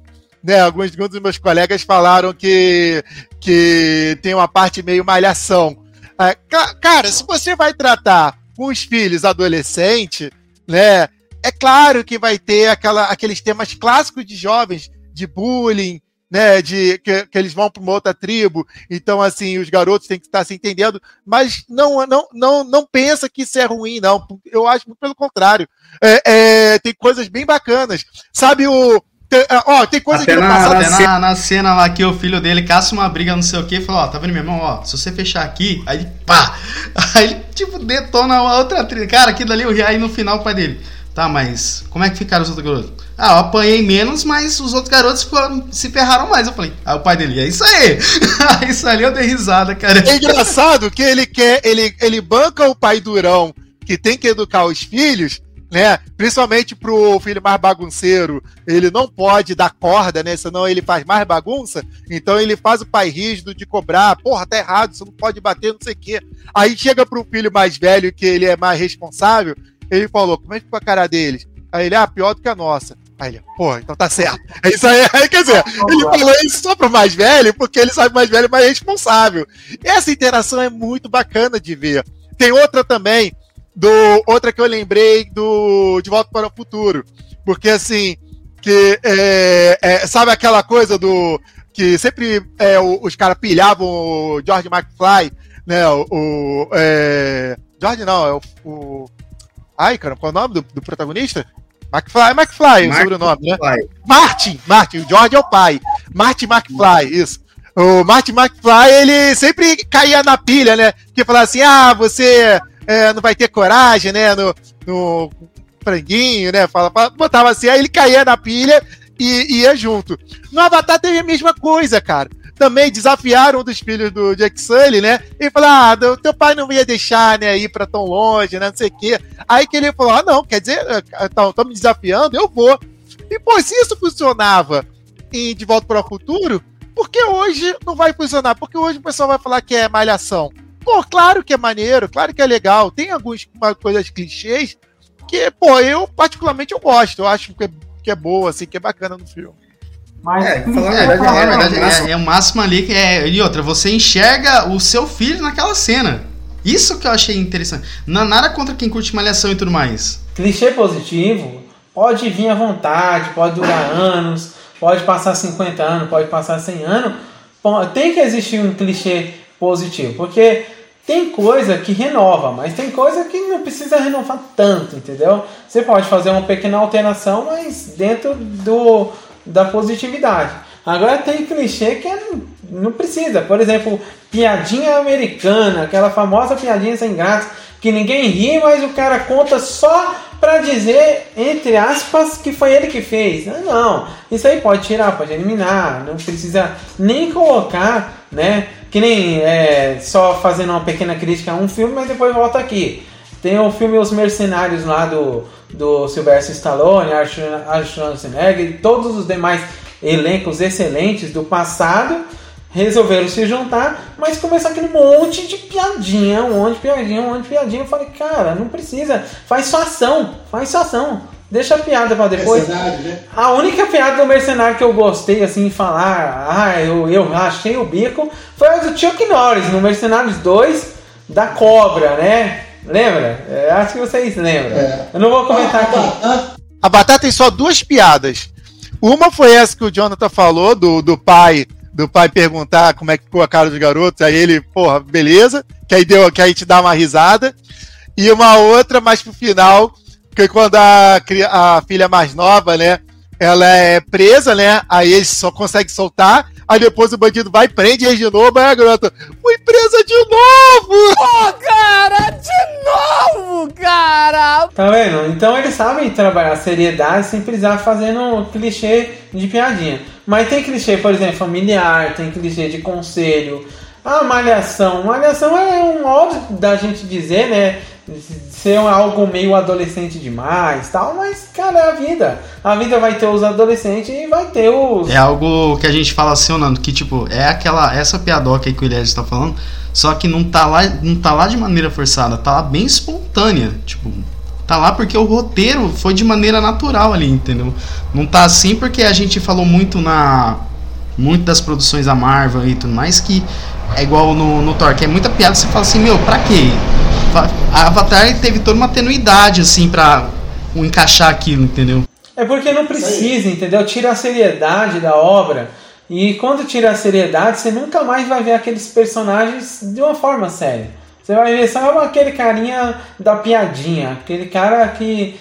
né, alguns, alguns dos meus colegas falaram que, que tem uma parte meio malhação. É, cara, se você vai tratar com os filhos adolescentes, né, é claro que vai ter aquela, aqueles temas clássicos de jovens, de bullying, né, de que, que eles vão para uma outra tribo, então assim, os garotos têm que estar se entendendo, mas não não não não pensa que isso é ruim, não. Eu acho pelo contrário. É, é, tem coisas bem bacanas. Sabe o tem, é, ó, tem coisa até que na, passado... Até na, na, cena lá que o filho dele caça uma briga, não sei o que, e fala, ó, tá vendo, meu irmão, ó, se você fechar aqui, aí pá! Aí tipo, detona a outra trilha. Cara, aquilo ali, aí no final o pai dele, tá, mas como é que ficaram os outros garotos? Ah, eu apanhei menos, mas os outros garotos se ferraram mais. Eu falei, aí o pai dele, é isso aí! isso ali eu dei risada, cara. É engraçado que ele quer, ele, ele banca o pai durão que tem que educar os filhos, né? Principalmente pro filho mais bagunceiro, ele não pode dar corda, né? Senão ele faz mais bagunça. Então ele faz o pai rígido de cobrar, porra, tá errado, você não pode bater, não sei o quê. Aí chega pro filho mais velho, que ele é mais responsável, ele falou: como é que ficou a cara deles? Aí ele, ah, pior do que a nossa. Aí ele, pô, então tá certo. É isso aí. aí quer dizer, ele falou isso só pro mais velho, porque ele sabe mais velho é mais responsável. Essa interação é muito bacana de ver. Tem outra também, do outra que eu lembrei do De Volta para o Futuro. Porque assim, que é, é, sabe aquela coisa do que sempre é, os caras pilhavam o George McFly, né? O, o é, George não, é o, o ai, cara, qual é o nome do, do protagonista? McFly, McFly, o sobrenome, né? Martin, Martin, o George é o pai. Martin McFly, isso. O Martin McFly, ele sempre caía na pilha, né? Que falava assim: ah, você é, não vai ter coragem, né? No, no franguinho, né? Fala, botava assim, aí ele caía na pilha e ia junto. No Avatar teve a mesma coisa, cara. Também desafiaram um dos filhos do Jack Sully, né? E falaram, ah, teu pai não ia deixar, né, ir pra tão longe, né, não sei o quê. Aí que ele falou, ah, não, quer dizer, estão me desafiando, eu vou. E, pô, se isso funcionava em De Volta para o Futuro, por que hoje não vai funcionar? Porque hoje o pessoal vai falar que é malhação. Pô, claro que é maneiro, claro que é legal. Tem algumas coisas clichês que, pô, eu particularmente eu gosto. Eu acho que é, que é boa, assim, que é bacana no filme. Mas, é, falar é, verdade, é, verdade, é, é, o máximo ali que é. E outra, você enxerga o seu filho naquela cena. Isso que eu achei interessante. Não, nada contra quem curte malhação e tudo mais. Clichê positivo pode vir à vontade, pode durar anos, pode passar 50 anos, pode passar 100 anos. Tem que existir um clichê positivo, porque tem coisa que renova, mas tem coisa que não precisa renovar tanto, entendeu? Você pode fazer uma pequena alteração, mas dentro do, da positividade. Agora tem clichê que é, não precisa. Por exemplo, piadinha americana, aquela famosa piadinha sem graça, que ninguém ri, mas o cara conta só para dizer, entre aspas, que foi ele que fez. Não, isso aí pode tirar, pode eliminar, não precisa nem colocar, né? Que nem é, só fazendo uma pequena crítica a um filme, mas depois volta aqui. Tem o filme Os Mercenários lá do, do Sylvester Stallone, Arnold Schwarzenegger e todos os demais elencos excelentes do passado resolveram se juntar, mas começou aquele monte de piadinha, um monte de piadinha, um monte de piadinha. Eu falei, cara, não precisa, faz sua ação, faz sua ação. Deixa a piada pra depois. Né? A única piada do mercenário que eu gostei, assim, falar, ah, eu, eu achei o bico, foi a do Chuck Norris, no Mercenários 2, da cobra, né? Lembra? É, acho que vocês lembram. É. Eu não vou comentar aqui. A batata tem só duas piadas. Uma foi essa que o Jonathan falou, do, do pai do pai perguntar como é que ficou a cara dos garotos, aí ele, porra, beleza, que aí, deu, que aí te dá uma risada. E uma outra, mais pro final, que quando a, a filha mais nova, né, ela é presa, né, aí ele só consegue soltar, aí depois o bandido vai, prende ele de novo, aí a garota, fui presa de novo! Pô, cara, de novo, cara! Tá vendo? Então eles sabem trabalhar seriedade sem precisar fazendo clichê de piadinha. Mas tem clichê, por exemplo, familiar, tem clichê de conselho. A malhação. Malhação é um modo da gente dizer, né? Ser algo meio adolescente demais tal, mas, cara, é a vida. A vida vai ter os adolescentes e vai ter os. É algo que a gente fala assim, Nando, que tipo, é aquela. Essa piadoca aí que o Elias está falando, só que não tá lá, não tá lá de maneira forçada, tá lá bem espontânea. Tipo, Tá lá porque o roteiro foi de maneira natural ali, entendeu? Não tá assim porque a gente falou muito na. Muito das produções da Marvel e tudo mais, que é igual no, no Thor, que é muita piada, você fala assim, meu, pra quê? Avatar teve toda uma tenuidade, assim, pra encaixar aquilo, entendeu? É porque não precisa, entendeu? Tira a seriedade da obra. E quando tira a seriedade, você nunca mais vai ver aqueles personagens de uma forma séria. Você vai ver só aquele carinha da piadinha, aquele cara que.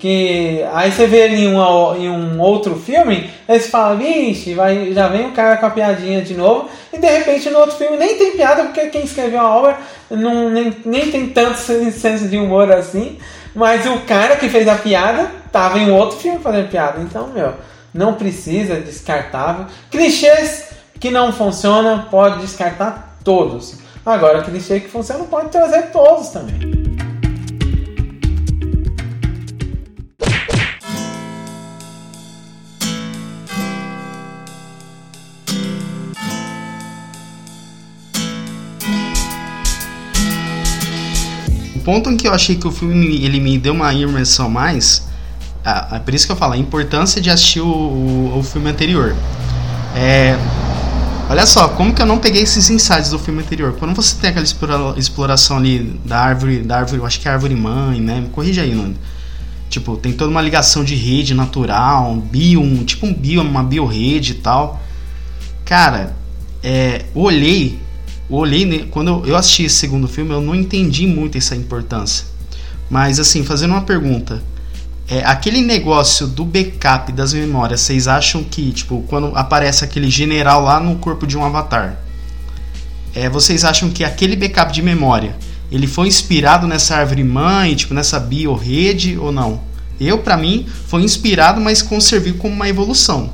Que aí você vê ele em, uma, em um outro filme, aí você fala, vixe, vai, já vem o cara com a piadinha de novo, e de repente no outro filme nem tem piada, porque quem escreveu a obra não, nem, nem tem tanto senso de humor assim, mas o cara que fez a piada tava em outro filme fazendo piada. Então, meu, não precisa, descartável. Clichês que não funcionam, pode descartar todos. Agora, clichê que funciona pode trazer todos também. Ponto em que eu achei que o filme ele me deu uma imersão mais, é por isso que eu falo, a importância de assistir o, o, o filme anterior. É, Olha só, como que eu não peguei esses insights do filme anterior? Quando você tem aquela exploração ali da árvore, da árvore, eu acho que é a árvore mãe, né? Me corrija aí, Nando. Tipo, tem toda uma ligação de rede natural, um bio, um, tipo um bio, uma biorrede e tal. Cara, é, olhei, olhei, quando eu assisti esse segundo filme, eu não entendi muito essa importância. Mas assim, fazendo uma pergunta, é, aquele negócio do backup das memórias, vocês acham que, tipo, quando aparece aquele general lá no corpo de um avatar, é, vocês acham que aquele backup de memória, ele foi inspirado nessa árvore mãe, tipo, nessa biorrede ou não? Eu, para mim, foi inspirado, mas serviu como uma evolução,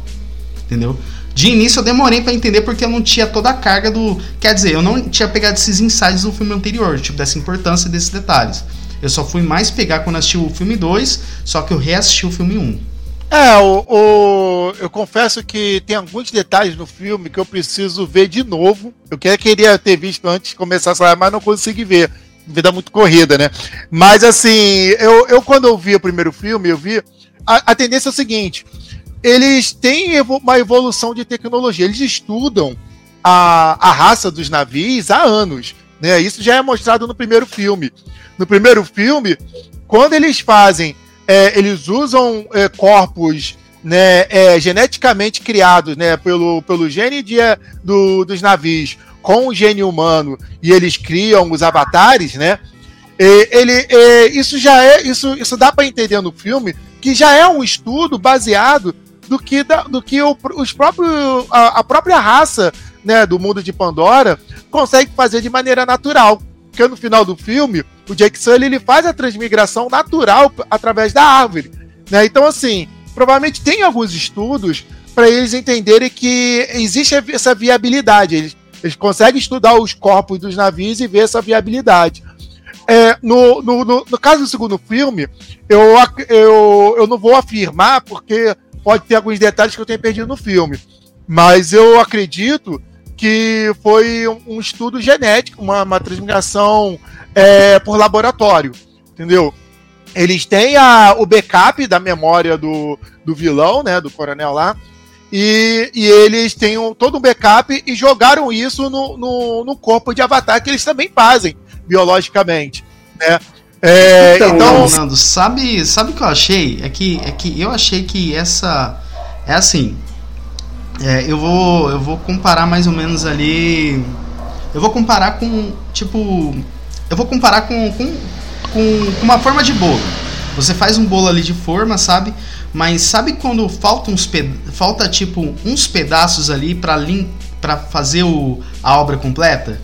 entendeu? De início eu demorei para entender porque eu não tinha toda a carga do. Quer dizer, eu não tinha pegado esses insights do filme anterior, tipo, dessa importância desses detalhes. Eu só fui mais pegar quando assisti o filme 2, só que eu reassisti o filme 1. É, o, o, eu confesso que tem alguns detalhes no filme que eu preciso ver de novo. Eu queria ter visto antes de começar a sair, mas não consegui ver. Vida muito corrida, né? Mas assim, eu, eu quando eu vi o primeiro filme, eu vi. A, a tendência é o seguinte: eles têm uma evolução de tecnologia, eles estudam a, a raça dos navios há anos. Né? Isso já é mostrado no primeiro filme. No primeiro filme, quando eles fazem, é, eles usam é, corpos né, é, geneticamente criados né, pelo, pelo gene de, do, dos navios com o gene humano e eles criam os avatares, né? ele, isso já é isso, isso dá para entender no filme que já é um estudo baseado do que, da, do que o, os próprios, a, a própria raça né, do mundo de Pandora consegue fazer de maneira natural. Porque no final do filme, o Jake Sully ele faz a transmigração natural através da árvore. Né? Então, assim, provavelmente tem alguns estudos para eles entenderem que existe essa viabilidade. Eles, eles conseguem estudar os corpos dos navios e ver essa viabilidade. É, no, no, no, no, caso do segundo filme, eu, eu, eu não vou afirmar, porque pode ter alguns detalhes que eu tenho perdido no filme. Mas eu acredito que foi um, estudo genético, uma, uma transmissão é, por laboratório, entendeu? eles têm a, o backup da memória do, do vilão, né? Do coronel lá. E, e eles têm um, todo um backup e jogaram isso no, no, no, corpo de Avatar, que eles também fazem biologicamente. Né? É, então, então Nando, sabe, sabe o que eu achei? É que, é que eu achei que essa. É assim. É, eu, vou, eu vou comparar mais ou menos ali. Eu vou comparar com. Tipo. Eu vou comparar com, com, com, com uma forma de bolo. Você faz um bolo ali de forma, sabe? Mas sabe quando falta uns falta tipo uns pedaços ali para lim para fazer o, a obra completa?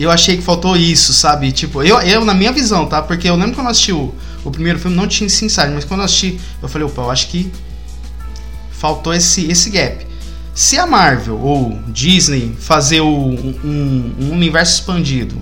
Eu achei que faltou isso, sabe? Tipo, eu, eu na minha visão, tá? Porque eu lembro quando eu assisti o, o primeiro filme, não tinha esse insight, mas quando eu assisti, eu falei, opa, eu acho que faltou esse, esse gap. Se a Marvel ou Disney fazer o, um, um universo expandido,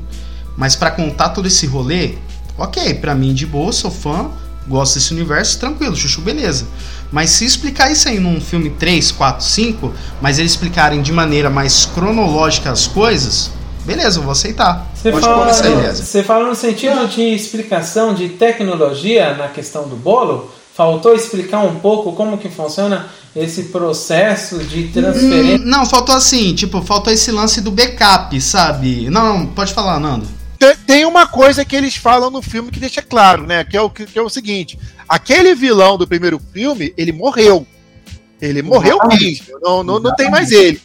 mas para contar todo esse rolê, ok, para mim de boa, sou fã, gosto desse universo, tranquilo, chuchu, beleza. Mas se explicar isso aí num filme 3, 4, 5, mas eles explicarem de maneira mais cronológica as coisas, beleza, eu vou aceitar. Você fala, você fala no sentido de explicação de tecnologia na questão do bolo? Faltou explicar um pouco como que funciona esse processo de transferência? Hum, não, faltou assim, tipo, faltou esse lance do backup, sabe? Não, pode falar, Nando. Tem uma coisa que eles falam no filme que deixa claro, né? Que é o, que é o seguinte: aquele vilão do primeiro filme, ele morreu. Ele morreu mesmo. Não, não, não tem mais ele.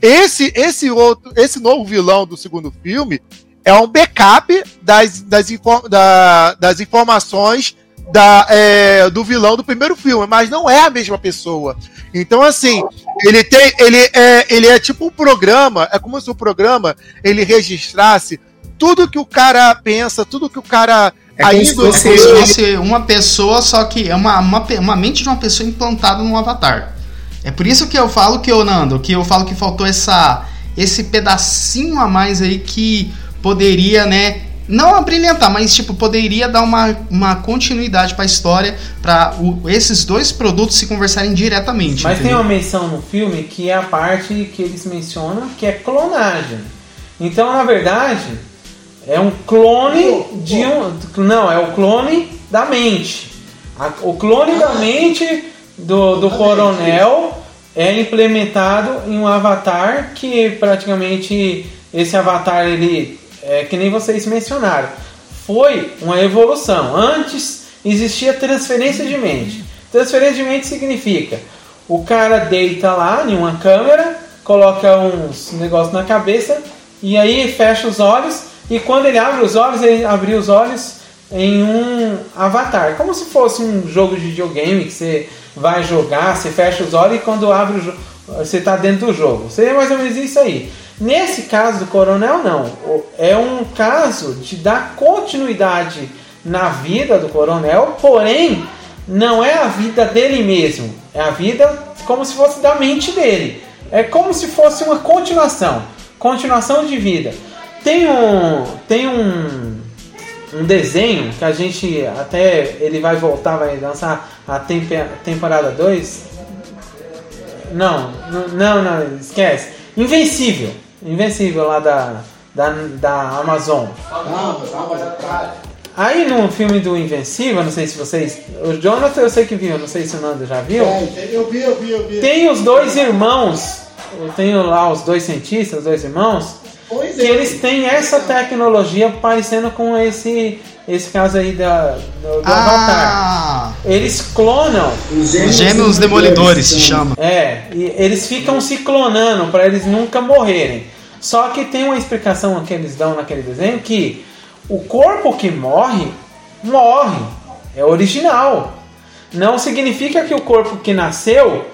Esse, esse outro, esse novo vilão do segundo filme é um backup das, das, da, das informações da, é, do vilão do primeiro filme, mas não é a mesma pessoa. Então, assim, ele tem. Ele é, ele é tipo um programa, é como se o programa ele registrasse tudo que o cara pensa, tudo que o cara. É como se fosse, ele... fosse uma pessoa, só que é uma, uma, uma mente de uma pessoa implantada num avatar. É por isso que eu falo que, ô Nando, que eu falo que faltou essa, esse pedacinho a mais aí que poderia, né, não abrilhantar, mas tipo, poderia dar uma, uma continuidade para a história para esses dois produtos se conversarem diretamente. Mas entendeu? tem uma menção no filme que é a parte que eles mencionam que é clonagem. Então, na verdade, é um clone de um. Não, é o clone da mente. o clone da mente do, do coronel é implementado em um avatar que praticamente esse avatar ele é que nem vocês mencionaram, foi uma evolução. Antes existia transferência de mente. Transferência de mente significa o cara deita lá em uma câmera, coloca uns negócios na cabeça e aí fecha os olhos e quando ele abre os olhos, ele abre os olhos em um avatar, como se fosse um jogo de videogame que você vai jogar, você fecha os olhos e quando abre o jogo, você está dentro do jogo. Seria mais ou menos isso aí. Nesse caso do coronel, não. É um caso de dar continuidade na vida do coronel, porém, não é a vida dele mesmo. É a vida como se fosse da mente dele. É como se fosse uma continuação. Continuação de vida. Tem um. Tem um. Um desenho que a gente até ele vai voltar, vai lançar a temporada 2. Não, não, não, esquece. Invencível. Invencível lá da, da, da Amazon. Aí no filme do Invencível, não sei se vocês. O Jonathan eu sei que viu, não sei se o Nando já viu. É, eu vi, eu vi, eu vi. Tem os dois irmãos, eu tenho lá os dois cientistas, os dois irmãos, pois que é. eles têm essa tecnologia parecendo com esse esse caso aí da, do, do ah, Avatar. Eles clonam. Os gêmeos, gêmeos demolidores se chama. É, e eles ficam se clonando para eles nunca morrerem. Só que tem uma explicação que eles dão naquele desenho que o corpo que morre, morre. É original. Não significa que o corpo que nasceu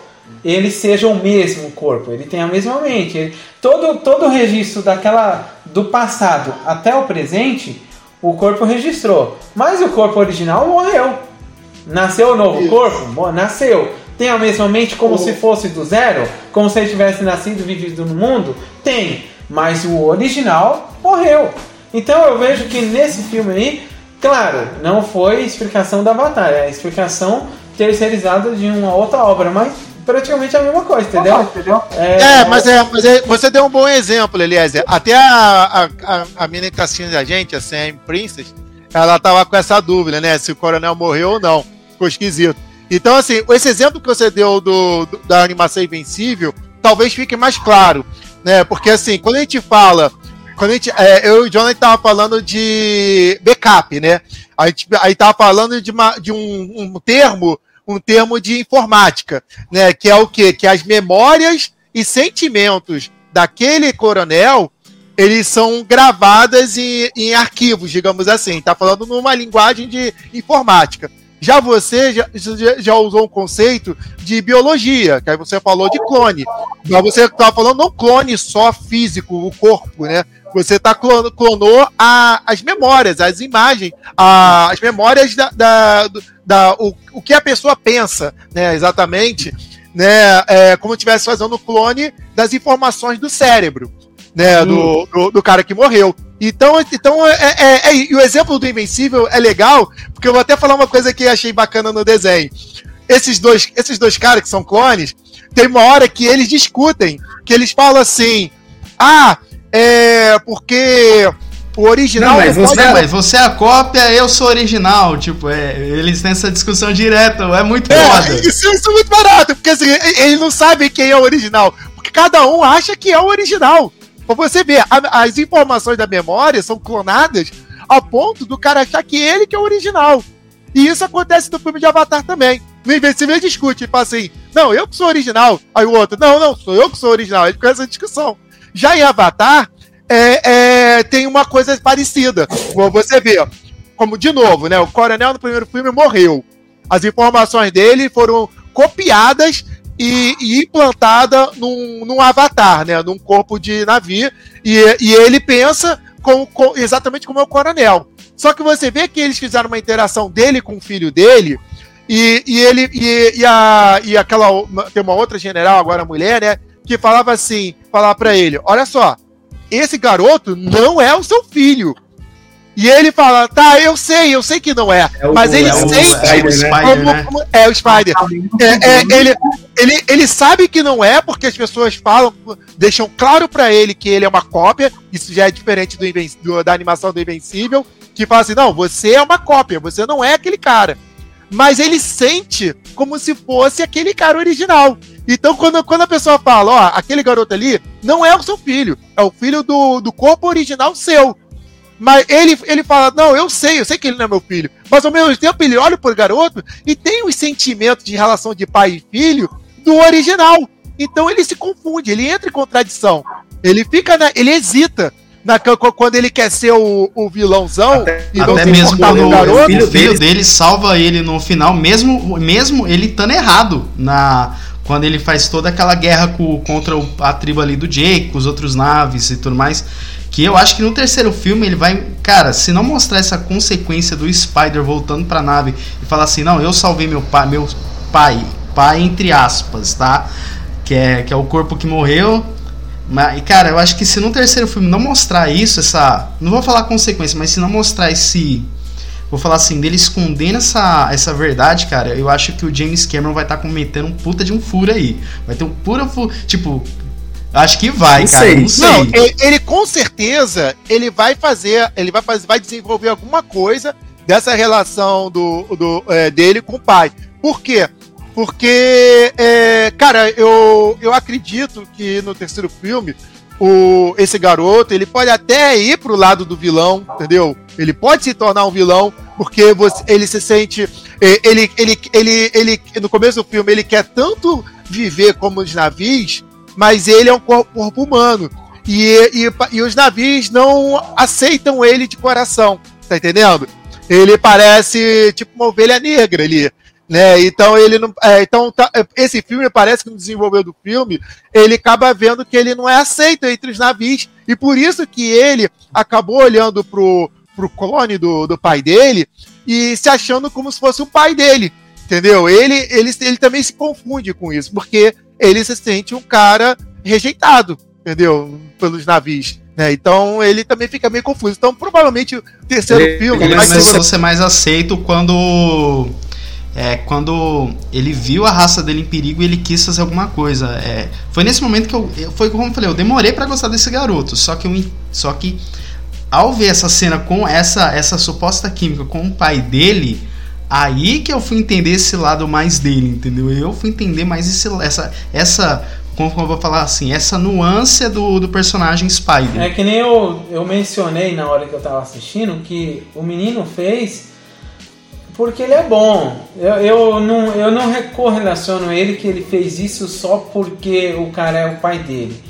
ele seja o mesmo corpo, ele tem a mesma mente. Ele, todo, todo o registro daquela do passado até o presente o corpo registrou. Mas o corpo original morreu. Nasceu o novo Isso. corpo? Nasceu. Tem a mesma mente como se fosse do zero? Como se ele tivesse nascido e vivido no mundo? Tem. Mas o original morreu. Então eu vejo que nesse filme aí, claro, não foi explicação da batalha, é explicação terceirizada de uma outra obra, mas praticamente a mesma coisa, entendeu? É, é, mas, é, mas é, você deu um bom exemplo, Eliezer. Até a, a, a, a menina que tá assistindo a gente, a Sam Princess, ela tava com essa dúvida, né? Se o coronel morreu ou não. Ficou esquisito. Então, assim, esse exemplo que você deu do, do da animação Invencível, talvez fique mais claro, né? Porque, assim, quando a gente fala quando a gente, é, eu e o Jonathan tava falando de backup, né? A gente, aí tava falando de, uma, de um, um, termo, um termo de informática, né? Que é o quê? Que as memórias e sentimentos daquele coronel eles são gravadas em, em arquivos, digamos assim. Tá falando numa linguagem de informática. Já você já, já, usou um conceito de biologia, que aí você falou de clone. Mas você estava falando não clone só físico, o corpo, né? Você tá clonou, clonou a, as memórias, as imagens, a, as memórias da, da, da o, o que a pessoa pensa, né? Exatamente, né? É, como estivesse fazendo o clone das informações do cérebro, né? Do, do, do, cara que morreu. Então, então é, é, é, é, e o exemplo do Invencível é legal, porque eu vou até falar uma coisa que achei bacana no desenho. Esses dois, esses dois caras que são clones, tem uma hora que eles discutem, que eles falam assim: ah, é porque o original. Não, mas você, pode... mas você é a cópia, eu sou original. Tipo, é, eles têm essa discussão direto, é muito é, foda. Isso, isso é muito barato, porque assim, eles não sabem quem é o original. Porque cada um acha que é o original. Pra você ver, a, as informações da memória são clonadas ao ponto do cara achar que ele que é o original. E isso acontece no filme de Avatar também. No Invencível discute, fala assim: não, eu que sou original. Aí o outro, não, não, sou eu que sou original. Ele fica essa discussão. Já em Avatar, é, é, tem uma coisa parecida. Você vê, como de novo, né? O coronel no primeiro filme morreu. As informações dele foram copiadas e, e implantada num, num, avatar, né? Num corpo de navio. E, e ele pensa com, com, exatamente como é o coronel. Só que você vê que eles fizeram uma interação dele com o filho dele. E, e ele e, e, a, e aquela tem uma outra general agora mulher, né? que falava assim, falar para ele, olha só, esse garoto não é o seu filho. E ele fala, tá, eu sei, eu sei que não é, é o, mas ele é sente o Spider, né? é o Spider. É, ele, ele, ele sabe que não é porque as pessoas falam, deixam claro para ele que ele é uma cópia. Isso já é diferente do, do, da animação do Invencível, que fala assim, não, você é uma cópia, você não é aquele cara. Mas ele sente como se fosse aquele cara original. Então, quando, quando a pessoa fala, ó, aquele garoto ali não é o seu filho, é o filho do, do corpo original seu. Mas ele, ele fala, não, eu sei, eu sei que ele não é meu filho. Mas ao mesmo tempo ele olha pro garoto e tem os sentimentos de relação de pai e filho do original. Então ele se confunde, ele entra em contradição. Ele fica na, ele hesita na, quando ele quer ser o, o vilãozão até, e até mesmo quando o, garoto, o filho, filho dele salva ele no final, mesmo, mesmo ele estando errado na quando ele faz toda aquela guerra com, contra o, a tribo ali do Jake, com os outros naves e tudo mais. Que eu acho que no terceiro filme ele vai. Cara, se não mostrar essa consequência do Spider voltando pra nave e falar assim: não, eu salvei meu pai, meu pai, pai entre aspas, tá? Que é, que é o corpo que morreu. Mas, cara, eu acho que se no terceiro filme não mostrar isso, essa. Não vou falar consequência, mas se não mostrar esse vou falar assim, dele escondendo essa, essa verdade, cara, eu acho que o James Cameron vai estar tá cometendo um puta de um furo aí. Vai ter um pura furo. Tipo, Acho que vai, não cara. Sei. Não, sei. não ele, ele, com certeza ele vai fazer, ele vai fazer, vai desenvolver alguma coisa dessa relação do, do é, dele com o pai. Por quê? Porque, é, cara, eu, eu acredito que no terceiro filme o, esse garoto, ele pode até ir pro lado do vilão, entendeu? Ele pode se tornar um vilão, porque você, ele se sente. Ele, ele, ele, ele, no começo do filme, ele quer tanto viver como os navios, mas ele é um corpo, corpo humano. E, e, e os navios não aceitam ele de coração, tá entendendo? Ele parece tipo uma ovelha negra ali. Né? Então ele não, é, então tá, esse filme parece que no desenvolver do filme ele acaba vendo que ele não é aceito entre os navios e por isso que ele acabou olhando pro, pro clone do, do pai dele e se achando como se fosse o pai dele, entendeu? Ele, ele, ele também se confunde com isso porque ele se sente um cara rejeitado, entendeu? Pelos navios. Né? Então ele também fica meio confuso. Então provavelmente o terceiro ele, filme ele vai ser... ser mais aceito quando é, quando ele viu a raça dele em perigo ele quis fazer alguma coisa. É, foi nesse momento que eu, foi como eu falei, eu demorei para gostar desse garoto, só que eu, só que ao ver essa cena com essa, essa suposta química com o pai dele, aí que eu fui entender esse lado mais dele, entendeu? Eu fui entender mais esse, essa, essa como eu vou falar assim, essa nuance do, do personagem Spider. É que nem eu, eu mencionei na hora que eu tava assistindo que o menino fez porque ele é bom. Eu, eu, não, eu não correlaciono ele que ele fez isso só porque o cara é o pai dele.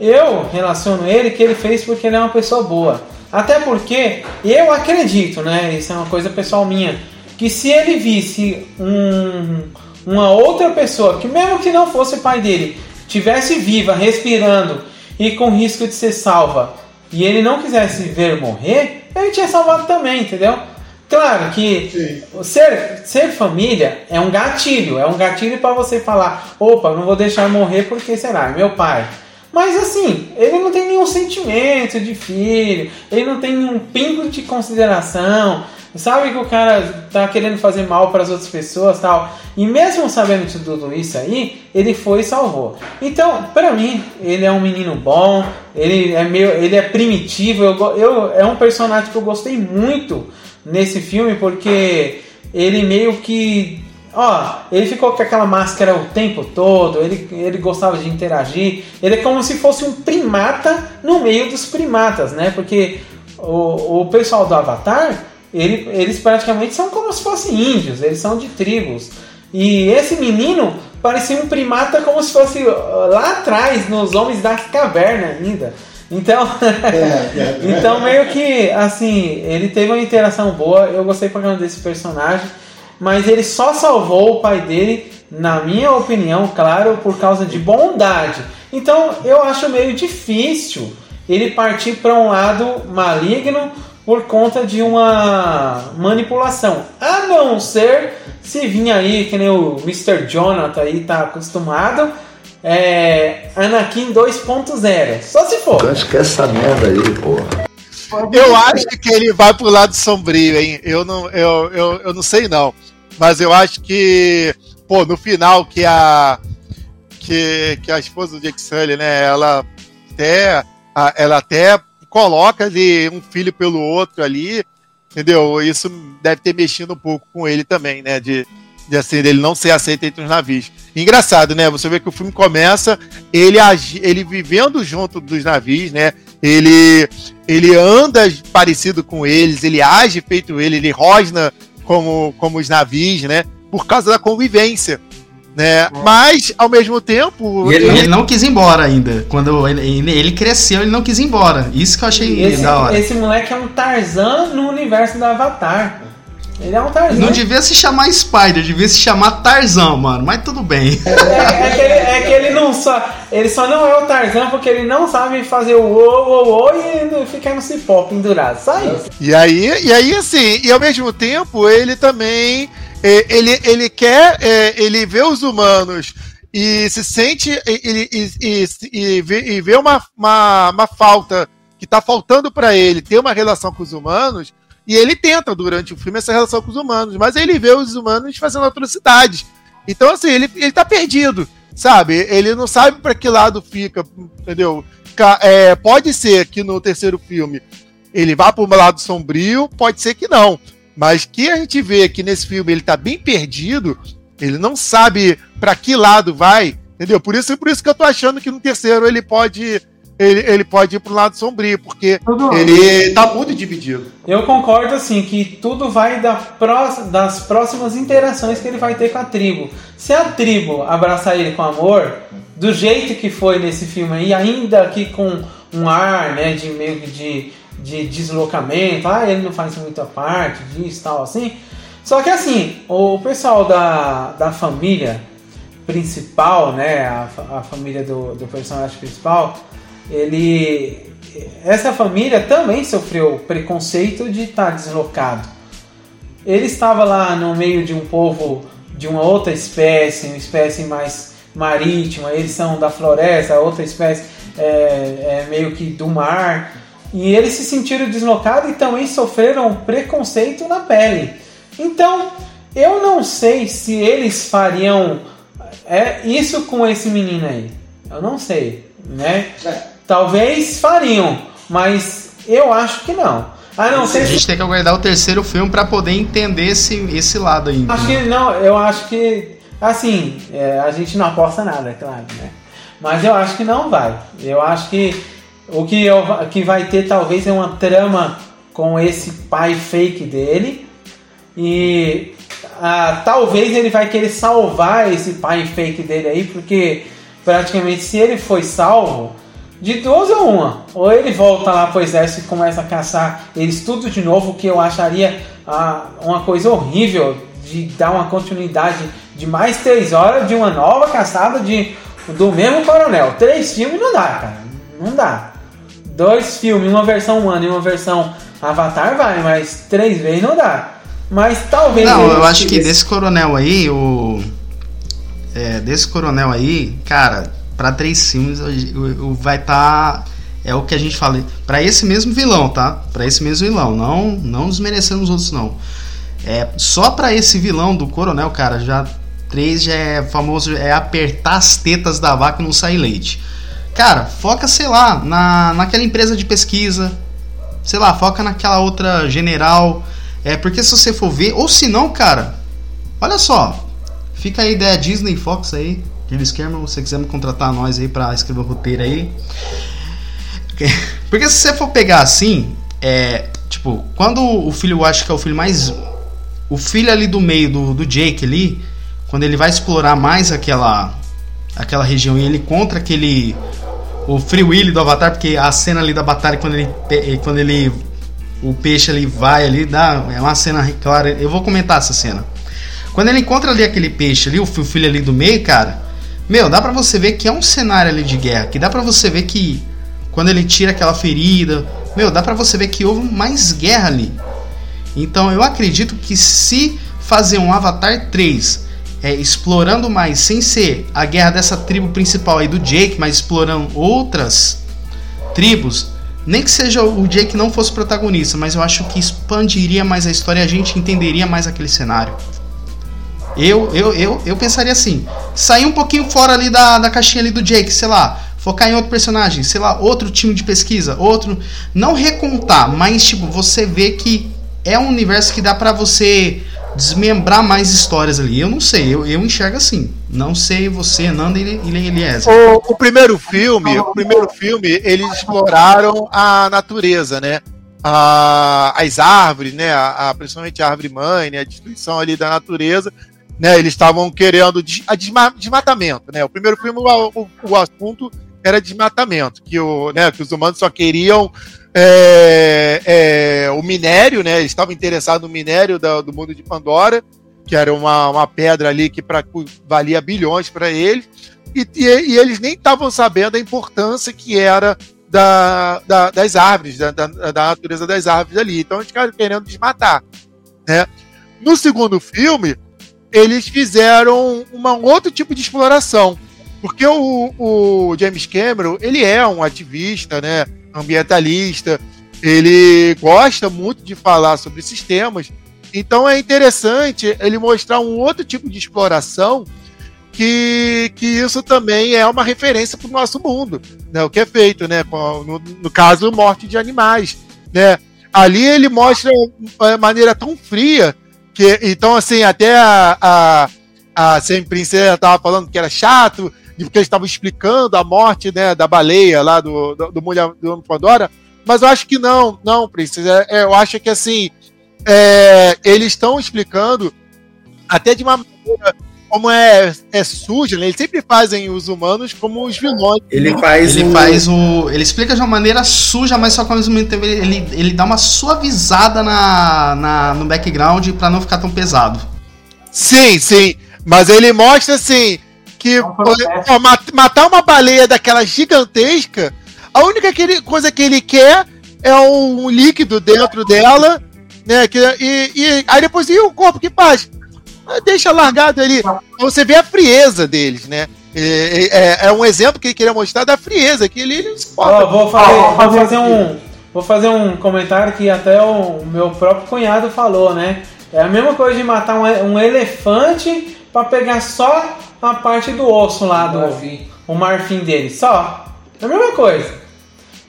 Eu relaciono ele que ele fez porque ele é uma pessoa boa. Até porque eu acredito, né? Isso é uma coisa pessoal minha. Que se ele visse um, uma outra pessoa, que mesmo que não fosse pai dele, tivesse viva, respirando e com risco de ser salva, e ele não quisesse ver morrer, ele tinha salvado também, entendeu? Claro que ser, ser família é um gatilho, é um gatilho para você falar, opa, não vou deixar morrer porque será, é meu pai. Mas assim, ele não tem nenhum sentimento de filho, ele não tem nenhum pingo de consideração, sabe que o cara tá querendo fazer mal para as outras pessoas tal. E mesmo sabendo de tudo isso aí, ele foi e salvou. Então, para mim, ele é um menino bom, ele é meio, ele é primitivo, eu, eu, é um personagem que eu gostei muito nesse filme porque ele meio que ó, ele ficou com aquela máscara o tempo todo, ele, ele gostava de interagir, ele é como se fosse um primata no meio dos primatas, né? Porque o, o pessoal do Avatar, ele, eles praticamente são como se fossem índios, eles são de tribos. E esse menino parecia um primata como se fosse lá atrás, nos Homens da Caverna ainda. Então, é, é, então meio que assim, ele teve uma interação boa. Eu gostei pra caramba desse personagem, mas ele só salvou o pai dele, na minha opinião, claro, por causa de bondade. Então, eu acho meio difícil ele partir para um lado maligno por conta de uma manipulação. A não ser se vir aí, que nem o Mr. Jonathan aí tá acostumado, é, Anakin 2.0. Só se for. Eu acho que essa merda aí, porra. Eu acho que ele vai pro lado sombrio, hein? Eu não, eu, eu, eu não sei não. Mas eu acho que, pô, no final que a que, que a esposa do Jake Sully, né, ela até ela até coloca ali um filho pelo outro ali, entendeu? Isso deve ter mexido um pouco com ele também, né, de de assim, dele não ser aceito entre os navios. Engraçado, né? Você vê que o filme começa ele, ele vivendo junto dos navios, né? Ele, ele anda parecido com eles, ele age feito ele, ele rosna como, como os navios, né? Por causa da convivência. Né? Mas, ao mesmo tempo. Ele, ele, não quis ir embora ainda. Quando ele, ele, cresceu, ele não quis ir embora. Isso que eu achei esse, da hora. Esse moleque é um Tarzan no universo do Avatar. Ele é um Tarzan. Não devia se chamar Spider, devia se chamar Tarzan, mano. Mas tudo bem. É, é, que, ele, é que ele não só. Ele só não é o Tarzan porque ele não sabe fazer o o o, o e ficar no cipó pendurado. Só isso. E aí, e aí, assim, e ao mesmo tempo, ele também. É, ele, ele quer. É, ele vê os humanos e se sente. Ele, e, e, e, vê, e vê uma, uma, uma falta que tá faltando para ele ter uma relação com os humanos e ele tenta, durante o filme, essa relação com os humanos, mas ele vê os humanos fazendo atrocidades. Então, assim, ele, ele tá perdido, sabe? Ele não sabe para que lado fica, entendeu? É, pode ser que no terceiro filme ele vá para o lado sombrio, pode ser que não. Mas que a gente vê que nesse filme ele tá bem perdido, ele não sabe para que lado vai, entendeu? Por isso, por isso que eu tô achando que no terceiro ele pode ele, ele pode ir pro lado sombrio, porque tudo ele tá muito dividido. Eu concordo, assim, que tudo vai da pró das próximas interações que ele vai ter com a tribo. Se a tribo abraçar ele com amor, do jeito que foi nesse filme aí, ainda aqui com um ar, né, de meio de, de deslocamento, ah, ele não faz muita parte disso tal, assim. Só que assim, o pessoal da, da família principal, né, a, a família do, do personagem principal, ele essa família também sofreu preconceito de estar deslocado. Ele estava lá no meio de um povo de uma outra espécie, uma espécie mais marítima, eles são da floresta, outra espécie é, é meio que do mar. E eles se sentiram deslocados e também sofreram preconceito na pele. Então, eu não sei se eles fariam é, isso com esse menino aí. Eu não sei, né? É. Talvez fariam, mas Eu acho que não. Ah, não sei A se gente tem que aguardar o terceiro filme pra poder entender esse, esse lado aí. Acho que não, eu acho que. Assim, é, a gente não aposta nada, é claro, né? Mas eu acho que não vai. Eu acho que o que, eu, que vai ter talvez é uma trama com esse pai fake dele. E ah, talvez ele vai querer salvar esse pai fake dele aí, porque praticamente se ele foi salvo, de duas ou uma. Ou ele volta lá pro exército e começa a caçar eles tudo de novo, que eu acharia ah, uma coisa horrível de dar uma continuidade de mais três horas de uma nova caçada de, do mesmo coronel. Três filmes não dá, cara. Não dá. Dois filmes, uma versão humana e uma versão Avatar vai, mas três vezes não dá. Mas talvez. Não, eu acho que desse coronel aí, o. É, desse coronel aí, cara, pra três filmes vai estar. é o que a gente fala. Pra esse mesmo vilão, tá? Pra esse mesmo vilão. Não, não desmerecendo os outros, não. É, só pra esse vilão do coronel, cara, já. Três já é famoso. É apertar as tetas da vaca e não sair leite. Cara, foca, sei lá, na, naquela empresa de pesquisa. Sei lá, foca naquela outra general. É, porque se você for ver, ou se não, cara, olha só, fica a ideia Disney Fox aí, James Cameron, se você quiser me contratar nós aí pra escrever o roteiro aí. Porque se você for pegar assim, é, tipo, quando o filho, acho que é o filho mais. O filho ali do meio do, do Jake ali, quando ele vai explorar mais aquela aquela região e ele encontra aquele o Free Willy do Avatar, porque a cena ali da batalha quando ele quando ele o peixe ali vai ali, dá, é uma cena clara. Eu vou comentar essa cena. Quando ele encontra ali aquele peixe ali, o filho ali do meio, cara, meu, dá pra você ver que é um cenário ali de guerra, que dá pra você ver que quando ele tira aquela ferida, meu, dá pra você ver que houve mais guerra ali. Então eu acredito que se fazer um Avatar 3 é, explorando mais, sem ser a guerra dessa tribo principal aí do Jake, mas explorando outras tribos, nem que seja o Jake não fosse protagonista, mas eu acho que expandiria mais a história e a gente entenderia mais aquele cenário. Eu, eu, eu, eu pensaria assim: sair um pouquinho fora ali da, da caixinha ali do Jake, sei lá, focar em outro personagem, sei lá, outro time de pesquisa, outro. Não recontar, mas tipo, você vê que é um universo que dá pra você desmembrar mais histórias ali. Eu não sei, eu, eu enxergo assim. Não sei você, Nanda e Eliezer. O, o primeiro filme, o primeiro filme, eles exploraram a natureza, né? A- as árvores, né? A, a- principalmente a árvore mãe, né? A destruição ali da natureza, né? Eles estavam querendo des, a desma- desmatamento, né? O primeiro filme, o, o, o assunto era desmatamento, que, o, né, que os humanos só queriam é, é, o minério, né? Eles estavam interessados no minério da- do mundo de Pandora, que era uma, uma pedra ali que pra, valia bilhões para eles e, e- e eles nem estavam sabendo a importância que era da, da- das árvores, da, da- da natureza das árvores ali. Então eles ficaram querendo desmatar. Né? No segundo filme, eles fizeram uma- um outro tipo de exploração. Porque o, o James Cameron, ele é um ativista, né, ambientalista, ele gosta muito de falar sobre esses temas. Então é interessante ele mostrar um outro tipo de exploração que, que isso também é uma referência para o nosso mundo, né? O que é feito, né? No, no caso, morte de animais, né? Ali ele mostra a maneira tão fria que, então, assim, até a, a, a Sem Princesa estava falando que era chato, porque eles estavam explicando a morte, né, da baleia lá do, do, do Mulher do Pandora, mas eu acho que não, não, Princesa. É, eu acho que assim, é, eles estão explicando até de uma maneira como é, é suja, né? Eles sempre fazem os humanos como os vilões. Ele faz Ele um- faz o. Ele explica de uma maneira suja, mas só que ao mesmo tempo ele, ele, ele dá uma suavizada na, na, no background pra não ficar tão pesado. Sim, sim. Mas ele mostra assim que processo. ó, mat- matar uma baleia daquela gigantesca, a única que ele- coisa que ele quer é um líquido dentro dela, né? Que, e, e aí depois e o corpo que faz? Ah, Deixa largado ali. Você vê a frieza deles, né? É, é- é um exemplo que ele queria mostrar da frieza, que ele se. Ó, vou fazer, vou fazer um. Vou fazer um comentário que até o meu próprio cunhado falou, né? É a mesma coisa de matar um, um elefante pra pegar só a parte do osso lá do Marfim. o marfim dele, só. É a mesma coisa.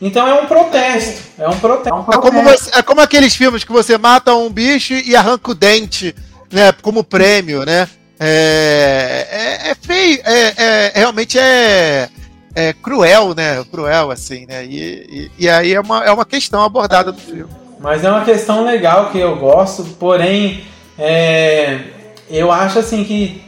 Então é um protesto. É um protesto. É como, você- é como aqueles filmes que você mata um bicho e arranca o dente, né? Como prêmio, né? É, é, é feio, é, é- realmente é, é cruel, né? Cruel, assim, né? E, e, e aí é uma, é uma questão abordada do filme. Mas é uma questão legal que eu gosto, porém, é, eu acho assim que.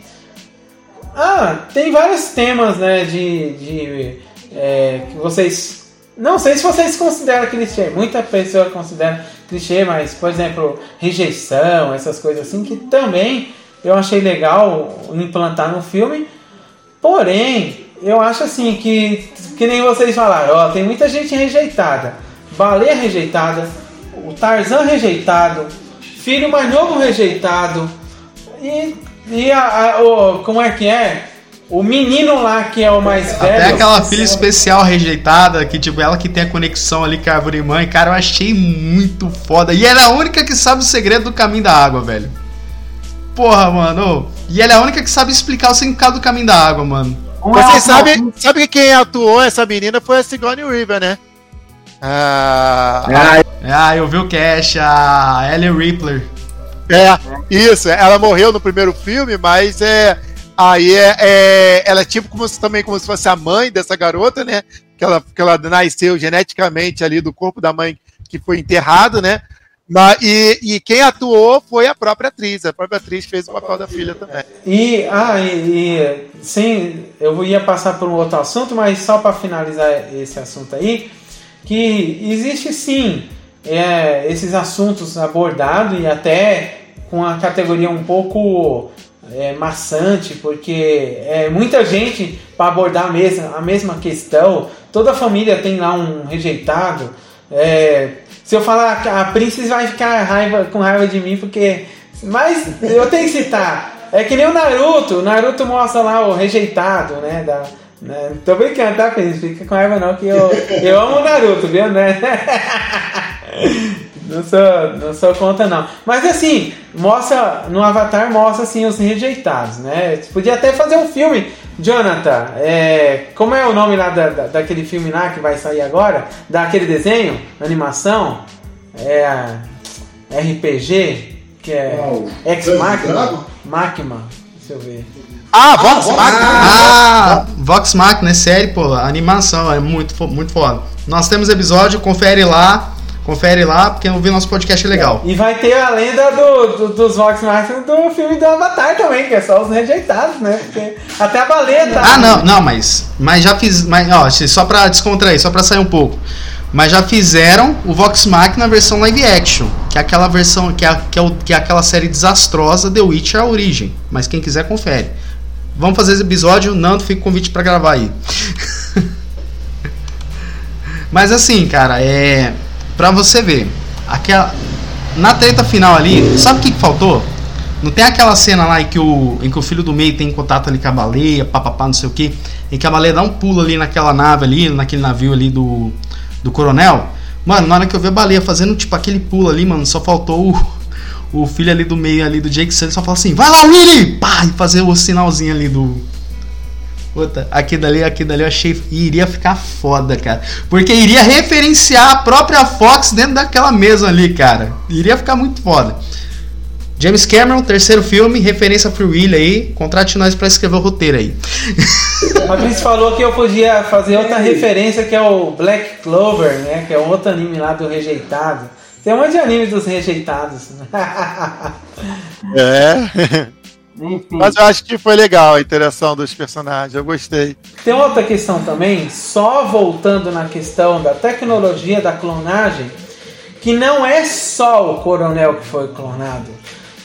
Ah, tem vários temas, né, de. de é, que vocês. Não sei se vocês consideram clichê, muita pessoa considera clichê, mas, por exemplo, rejeição, essas coisas assim, que também eu achei legal implantar no filme. Porém, eu acho assim que, que nem vocês falaram, ó, tem muita gente rejeitada. Baleia rejeitada, o Tarzan rejeitado, filho mais novo rejeitado. E, e a, a- o, como é que é? O menino lá que é o mais velho. Até aquela filha especial rejeitada, que tipo, ela que tem a conexão ali com a árvore mãe, cara, eu achei muito foda. E ela é a única que sabe o segredo do caminho da água, velho. Porra, mano. E ela é a única que sabe explicar o significado do caminho da água, mano. Vocês sabem sabe que quem atuou essa menina foi a Sigourney Weaver, né? Ah, Ah, eu vi o Cash, a Ellen Ripley. É, isso, ela morreu no primeiro filme, mas é. Aí é, é- ela é tipo como se, também como se fosse a mãe dessa garota, né? Que ela, que ela nasceu geneticamente ali do corpo da mãe que foi enterrado, né? Mas, e, e quem atuou foi a própria atriz. A própria atriz fez o papel da filha também. E, ah, e, e sim, eu ia passar por um outro assunto, mas só para finalizar esse assunto aí, que existe sim é, esses assuntos abordados e até com a categoria um pouco é, maçante, porque é muita gente para abordar a mesma, a mesma questão. Toda família tem lá um rejeitado. É, se eu falar a Princess vai ficar raiva, com raiva de mim, porque. Mas eu tenho que citar. É que nem o Naruto. O Naruto mostra lá o rejeitado, né? Da, né? Tô brincando, tá, Princess? Fica com raiva não, que eu, eu amo o Naruto, viu? Né? Não sou, não sou contra, não. Mas assim, mostra. No Avatar mostra assim os rejeitados, né? Você podia até fazer um filme, Jonathan. É, como é o nome lá da, da- daquele filme lá que vai sair agora? Daquele desenho, animação? É. RPG, que é. Qual? Ex Machina. Machina. Deixa eu ver. Ah, Vox Machina! Ah, Vox Machina é série, pô, animação é muito, muito foda. Nós temos episódio, confere lá, confere lá, porque eu vi nosso podcast é legal. E vai ter a lenda do, do- dos Vox Machina do filme do Avatar também, que é só os rejeitados, né? Porque até a baleia tá. Ah, não, não, mas, mas já fiz, mas, ó, só pra descontrair, só pra sair um pouco. Mas já fizeram o Vox Machina na versão live action, que é aquela versão, que é, que é, que é aquela série desastrosa The Witcher a origem. Mas quem quiser, confere. Vamos fazer esse episódio, Nando, fica o convite pra gravar aí. Mas assim, cara, é. Pra você ver, aquela. Na treta final ali, sabe o que, que faltou? Não tem aquela cena lá em que, o, em que o filho do meio tem contato ali com a baleia, papapá, não sei o que, em que a baleia dá um pulo ali naquela nave ali, naquele navio ali do, do coronel. Mano, na hora que eu vi a baleia fazendo tipo aquele pulo ali, mano, só faltou o, o filho ali do meio ali do Jake Sully só fala assim, vai lá, Willy! Pá! E fazer o sinalzinho ali do. Puta, aqui dali, aqui dali eu achei. Iria ficar foda, cara. Porque iria referenciar a própria Fox dentro daquela mesa ali, cara. Iria ficar muito foda. James Cameron, terceiro filme, referência pro Willy aí. Contrate nós pra escrever o roteiro aí. A Cris falou que eu podia fazer outra referência que é o Black Clover, né? Que é outro anime lá do Rejeitado. Tem um monte de anime dos rejeitados. É. Enfim. Mas eu acho que foi legal a interação dos personagens, eu gostei. Tem outra questão também, só voltando na questão da tecnologia da clonagem, que não é só o coronel que foi clonado.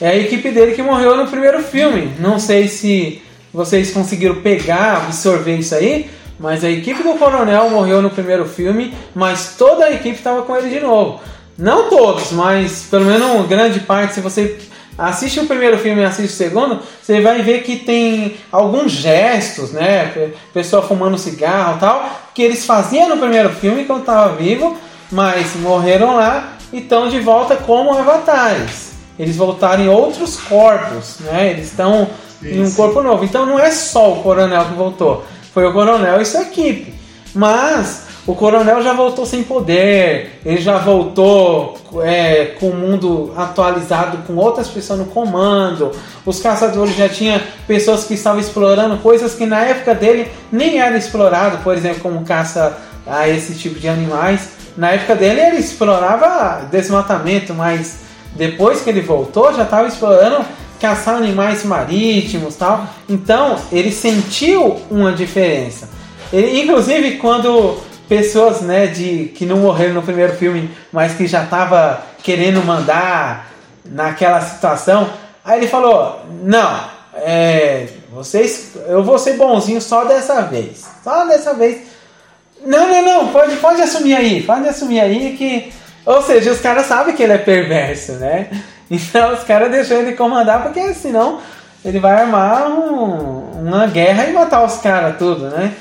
É a equipe dele que morreu no primeiro filme. Não sei se vocês conseguiram pegar, absorver isso aí, mas a equipe do coronel morreu no primeiro filme, mas toda a equipe estava com ele de novo. Não todos, mas pelo menos uma grande parte, se você assiste o primeiro filme e assiste o segundo, você vai ver que tem alguns gestos, né? Pe- Pessoa fumando cigarro e tal, que eles faziam no primeiro filme quando estava vivo, mas morreram lá e estão de volta como avatares. Eles voltaram em outros corpos, né? Eles estão em um corpo novo. Então não é só o coronel que voltou, foi o coronel e sua equipe. Mas o coronel já voltou sem poder, ele já voltou é, com o mundo atualizado, com outras pessoas no comando. Os caçadores já tinham pessoas que estavam explorando coisas que na época dele nem era explorado, por exemplo, como caça a esse tipo de animais. Na época dele ele explorava desmatamento, mas depois que ele voltou já estava explorando caçar animais marítimos tal. Então ele sentiu uma diferença. Ele, inclusive quando pessoas, né, de que não morreram no primeiro filme, mas que já tava querendo mandar naquela situação. Aí ele falou: "Não, é, vocês, eu vou ser bonzinho só dessa vez. Só dessa vez. Não, não, não, pode, pode assumir aí, pode assumir aí que, ou seja, os caras sabem que ele é perverso, né? Então os caras deixam ele comandar porque senão ele vai armar um, uma guerra e matar os caras tudo, né?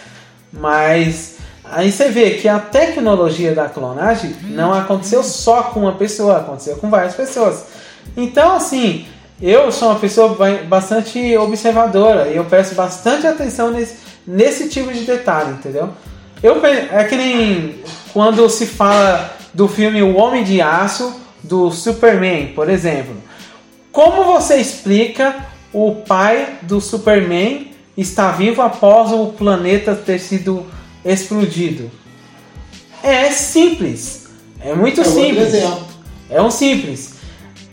Mas Aí você vê que a tecnologia da clonagem não aconteceu só com uma pessoa, aconteceu com várias pessoas. Então, assim, eu sou uma pessoa bastante observadora e eu presto bastante atenção nesse, nesse tipo de detalhe, entendeu? Eu, é que nem quando se fala do filme O Homem de Aço, do Superman, por exemplo. Como você explica o pai do Superman estar vivo após o planeta ter sido explodido? É simples. É muito é simples. É um simples.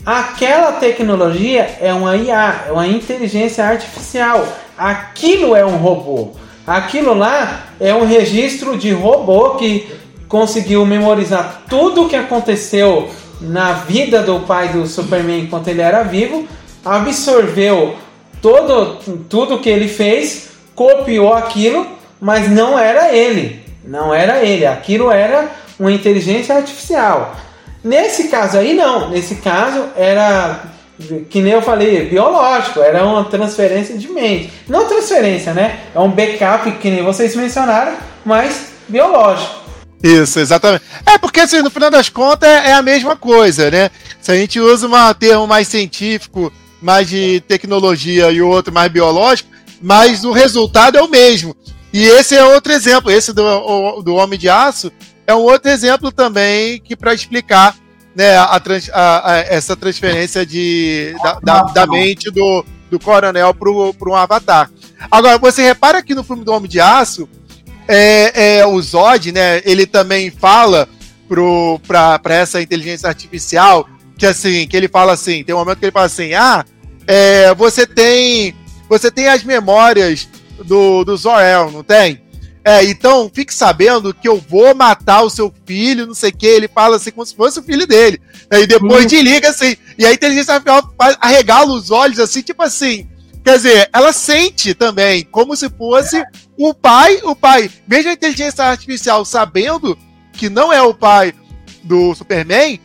Aquela tecnologia é uma IA, é uma inteligência artificial. Aquilo é um robô. Aquilo lá é um registro de robô que conseguiu memorizar tudo o que aconteceu na vida do pai do Superman enquanto ele era vivo, absorveu todo, tudo que ele fez, copiou aquilo mas não era ele. Não era ele. Aquilo era uma inteligência artificial. Nesse caso aí, não. Nesse caso, era, que nem eu falei, biológico. Era uma transferência de mente. Não transferência, né? É um backup, que nem vocês mencionaram, mas biológico. Isso, exatamente. É porque, assim, no final das contas, é a mesma coisa, né? Se a gente usa um termo mais científico, mais de tecnologia e o outro mais biológico, mas o resultado é o mesmo. E esse é outro exemplo, esse do, do Homem de Aço é um outro exemplo também que para explicar né, a, a, a, essa transferência de, da, da, da, mente do, do coronel para um avatar. Agora, você repara que no filme do Homem de Aço, é, é, o Zod, né, ele também fala para essa inteligência artificial que assim, que ele fala assim, tem um momento que ele fala assim, ah, é, você tem você tem as memórias do, do Zorel, não tem? É, então fique sabendo que eu vou matar o seu filho, não sei o que. Ele fala assim como se fosse o filho dele. E depois uhum. desliga assim. E a inteligência artificial arregala os olhos assim, tipo assim. Quer dizer, ela sente também, como se fosse o pai, o pai. Mesmo a inteligência artificial sabendo que não é o pai do Superman,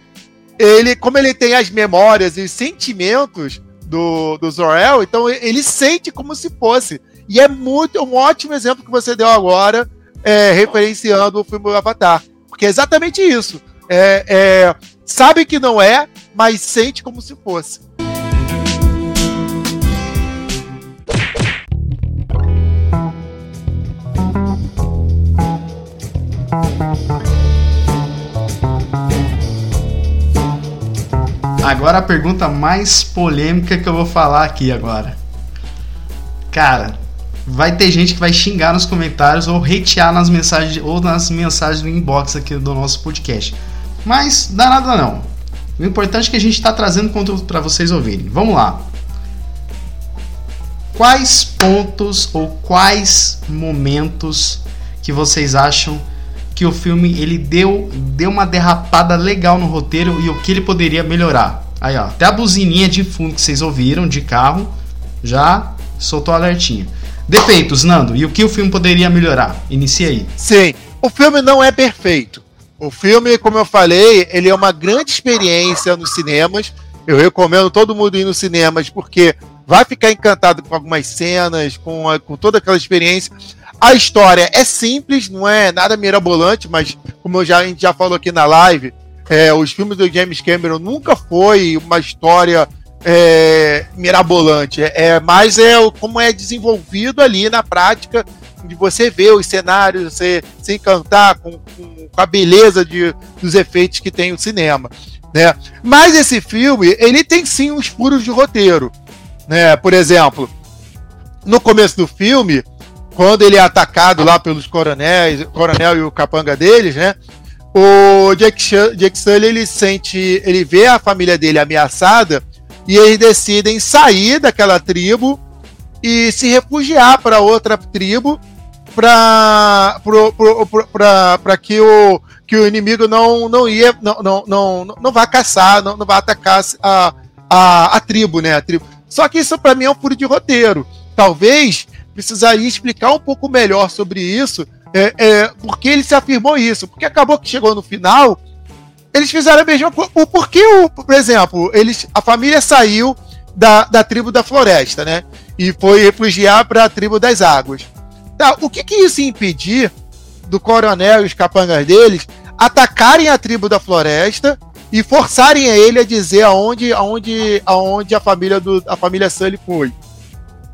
ele, como ele tem as memórias e os sentimentos do, do Zor-El, então ele sente como se fosse. E é muito um ótimo exemplo que você deu agora, é, referenciando o filme Avatar. Porque é exatamente isso. É, é, sabe que não é, mas sente como se fosse. Agora a pergunta mais polêmica que eu vou falar aqui agora. Cara, vai ter gente que vai xingar nos comentários ou hatear nas mensagens ou nas mensagens do inbox aqui do nosso podcast. Mas dá nada não. O importante é que a gente está trazendo conteúdo para vocês ouvirem. Vamos lá. Quais pontos ou quais momentos que vocês acham que o filme ele deu, deu uma derrapada legal no roteiro e o que ele poderia melhorar? Aí ó, até a buzininha de fundo que vocês ouviram de carro já soltou alertinha. Defeitos, Nando, e o que o filme poderia melhorar? Inicia aí. Sim, o filme não é perfeito. O filme, como eu falei, ele é uma grande experiência nos cinemas. Eu recomendo todo mundo ir nos cinemas porque vai ficar encantado com algumas cenas, com, a, com toda aquela experiência. A história é simples, não é nada mirabolante, mas como já, a gente já falou aqui na live, é, os filmes do James Cameron nunca foi uma história é, mirabolante. É, é, mais é como é desenvolvido ali na prática de você ver os cenários, você se encantar com, com, com a beleza de, dos efeitos que tem o cinema. Né? Mas esse filme, ele tem sim uns furos de roteiro. Né? Por exemplo, no começo do filme, quando ele é atacado lá pelos coronéis, coronel e o capanga deles, né? O Jake, Jake Sully ele sente, ele vê a família dele ameaçada e eles decidem sair daquela tribo e se refugiar para outra tribo para que o que o inimigo não não ia não não não, não vá caçar não, não vá atacar a, a, a tribo né a tribo. Só que isso para mim é um furo de roteiro. Talvez precisaria explicar um pouco melhor sobre isso é, é, porque ele se afirmou isso. Porque acabou que chegou no final eles fizeram a mesma coisa o porquê o por exemplo eles a família saiu da, da tribo da floresta né e foi refugiar para a tribo das águas Tá, o que, que isso impedir do coronel e os capangas deles atacarem a tribo da floresta e forçarem ele a dizer aonde, aonde, aonde a família do a família Sully foi,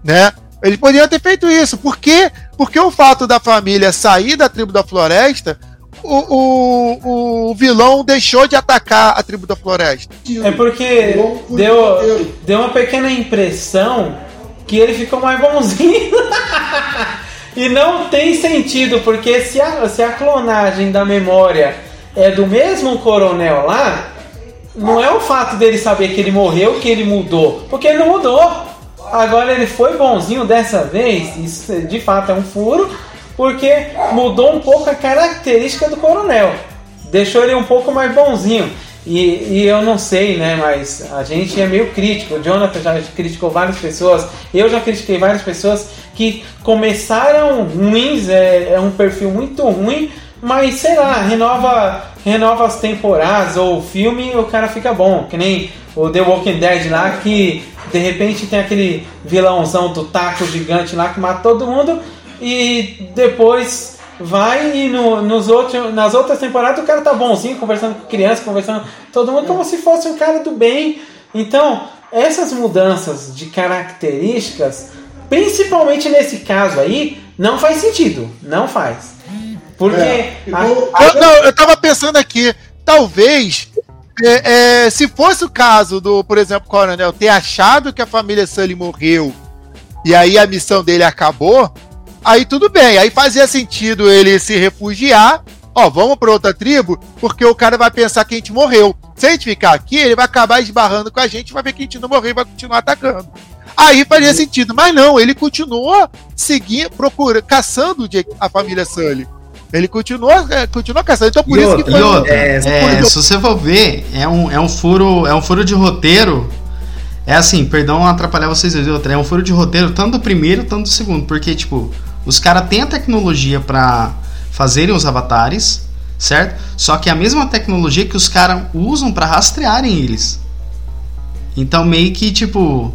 né? Eles poderiam ter feito isso. Por quê? Porque o fato da família sair da tribo da floresta, o, o, o vilão deixou de atacar a tribo da floresta. É porque deu, deu uma pequena impressão que ele ficou mais bonzinho. E não tem sentido, porque se a, se a clonagem da memória é do mesmo coronel lá, não é o fato dele saber que ele morreu que ele mudou, porque ele não mudou. Agora ele foi bonzinho dessa vez, isso de fato é um furo, porque mudou um pouco a característica do coronel, deixou ele um pouco mais bonzinho. E, e, eu não sei, né? Mas a gente é meio crítico. O Jonathan já criticou várias pessoas, eu já critiquei várias pessoas que começaram ruins, é, é um perfil muito ruim, mas sei lá, renova, renova as temporadas ou o filme o cara fica bom. Que nem o The Walking Dead lá, que de repente tem aquele vilãozão do taco gigante lá que mata todo mundo e depois vai e no, nos outros, nas outras temporadas o cara tá bonzinho, conversando com criança, conversando com todo mundo como se fosse um cara do bem. Então, essas mudanças de características, principalmente nesse caso aí, não faz sentido. Não faz. Porque. É. A, a... Eu, não, eu tava pensando aqui, talvez. É, é, se fosse o caso do, por exemplo, Coronel ter achado que a família Sully morreu e aí a missão dele acabou, Aí tudo bem, aí fazia sentido ele se refugiar. Ó, vamos para outra tribo, porque o cara vai pensar que a gente morreu. Se a gente ficar aqui, ele vai acabar esbarrando com a gente, vai ver que a gente não morreu e vai continuar atacando. Aí faria sentido, mas não, ele continua seguindo, procurando, caçando a família Sully. Ele continua, é, continua caçando. Então por e isso outra, que foi. Outra, é, é, se você for ver, é um, é um furo, é um furo de roteiro é assim, perdão atrapalhar vocês dois, outra, é um furo de roteiro tanto do primeiro, tanto do segundo, porque tipo, os caras têm a tecnologia para fazerem os avatares, certo? Só que é a mesma tecnologia que os caras usam para rastrearem eles. Então meio que tipo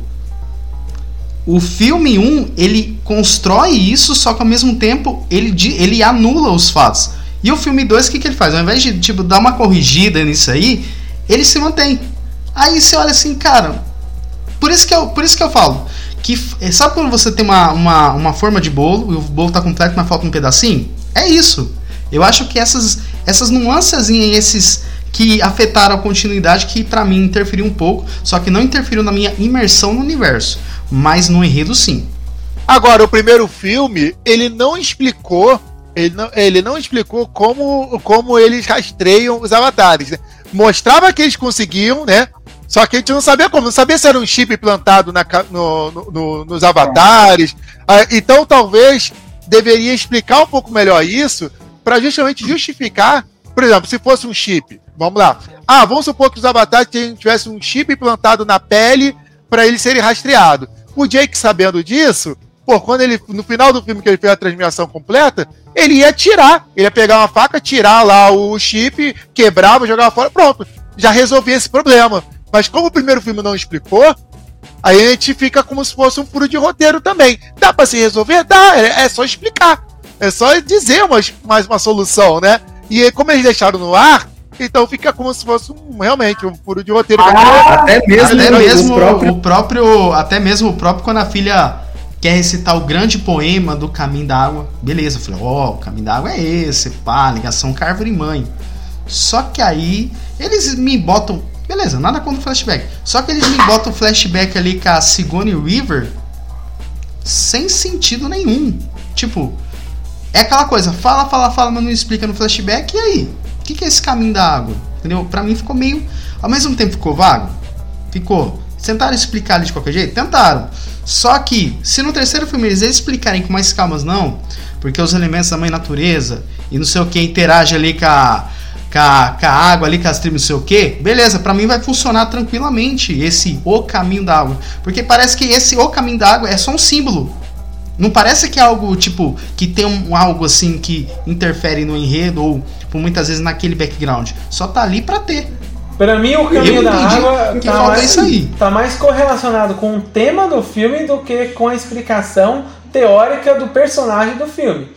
o filme 1, ele constrói isso, só que ao mesmo tempo ele, ele anula os fatos. E o filme 2, o que, que ele faz? Ao invés de tipo, dar uma corrigida nisso aí, ele se mantém. Aí você olha assim, cara. Por isso que eu, por isso que eu falo que é, sabe quando você tem uma, uma, uma forma de bolo e o bolo está completo, mas falta um pedacinho? É isso. Eu acho que essas, essas nuances esses que afetaram a continuidade que para mim interferiu um pouco, só que não interferiu na minha imersão no universo, mas no enredo sim. Agora, o primeiro filme, ele não explicou, ele não, ele não explicou como, como eles rastreiam os avatares. Né? Mostrava que eles conseguiam, né? Só que a gente não sabia como, não sabia se era um chip plantado na, no, no, nos avatares. Ah, então talvez deveria explicar um pouco melhor isso para justamente justificar, por exemplo, se fosse um chip, vamos lá. Ah, vamos supor que os avatares tivessem um chip implantado na pele para eles serem rastreados. O Jake sabendo disso, pô, quando ele no final do filme que ele fez a transmissão completa, ele ia tirar, ele ia pegar uma faca, tirar lá o chip, quebrava, jogava fora, pronto, já resolvia esse problema. Mas como o primeiro filme não explicou, aí a gente fica como se fosse um furo de roteiro também. Dá para se resolver? Dá, é, é, só explicar. É só dizer mais, mais uma solução, né? E como eles deixaram no ar, então fica como se fosse um, realmente um furo de roteiro. Ah, até mesmo, até mesmo o, próprio... o próprio. Até mesmo o próprio quando a filha quer recitar o grande poema do Caminho da Água. Beleza, eu falei, ó, oh, o Caminho da Água é esse, pá, ligação com árvore mãe. Só que aí eles me botam. Beleza, nada contra o flashback. Só que eles me botam o flashback ali com a Sigourney River sem sentido nenhum. Tipo, é aquela coisa, fala, fala, fala, mas não explica no flashback, e aí? O que, que é esse caminho da água? Entendeu? Pra mim ficou meio. Ao mesmo tempo ficou vago? Ficou. Tentaram explicar ali de qualquer jeito? Tentaram. Só que, se no terceiro filme eles explicarem com mais calmas, não, porque os elementos da mãe natureza e não sei o que interagem ali com a, com a, com a água ali, com as tribos, não sei o que, beleza, para mim vai funcionar tranquilamente esse O Caminho da Água. Porque parece que esse O Caminho da Água é só um símbolo. Não parece que é algo, tipo, que tem um, algo assim que interfere no enredo ou por muitas vezes naquele background. Só tá ali para ter. Para mim, o caminho da água que tá, mais, isso aí. tá mais correlacionado com o tema do filme do que com a explicação teórica do personagem do filme.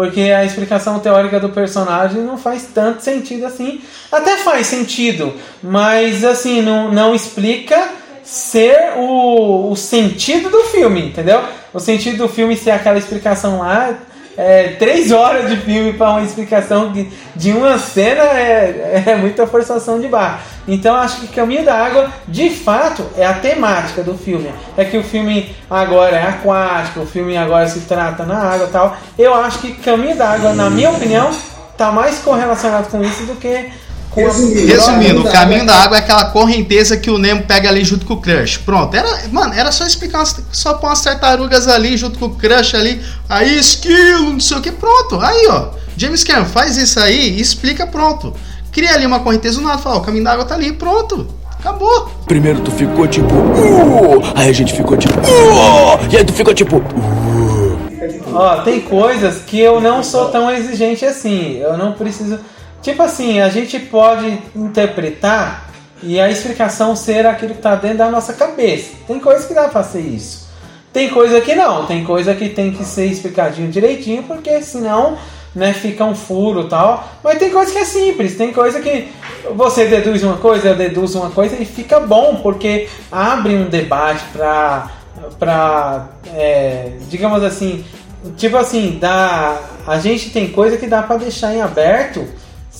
Porque a explicação teórica do personagem não faz tanto sentido assim. Até faz sentido, mas assim, não, não explica ser o, o sentido do filme, entendeu? O sentido do filme ser aquela explicação lá é, três horas de filme para uma explicação de, de uma cena é, é muita forçação de barra. Então acho que Caminho da Água, de fato, é a temática do filme. É que o filme agora é aquático, o filme agora se trata na água e tal. Eu acho que Caminho da Água, na minha opinião, está mais correlacionado com isso do que Resumindo, Resumindo o caminho da água é aquela correnteza que o Nemo pega ali junto com o Crush. Pronto, era, mano, era só explicar, só pôr umas tartarugas ali junto com o Crush ali, aí esquilo, não sei o que, pronto. Aí, ó, James Cameron faz isso aí e explica, pronto. Cria ali uma correnteza do nada, fala, o caminho da água tá ali, pronto. Acabou. Primeiro tu ficou tipo, uh, aí a gente ficou tipo, uh, e aí tu ficou tipo, uh. Ó, tem coisas que eu não sou tão exigente assim. Eu não preciso Tipo assim, a gente pode interpretar e a explicação ser aquilo que está dentro da nossa cabeça. Tem coisa que dá para fazer isso. Tem coisa que não, tem coisa que tem que ser explicadinho direitinho, porque senão né, fica um furo tal. Mas tem coisa que é simples, tem coisa que você deduz uma coisa, eu deduzo uma coisa e fica bom, porque abre um debate para, pra é, digamos assim, tipo assim, dá, a gente tem coisa que dá para deixar em aberto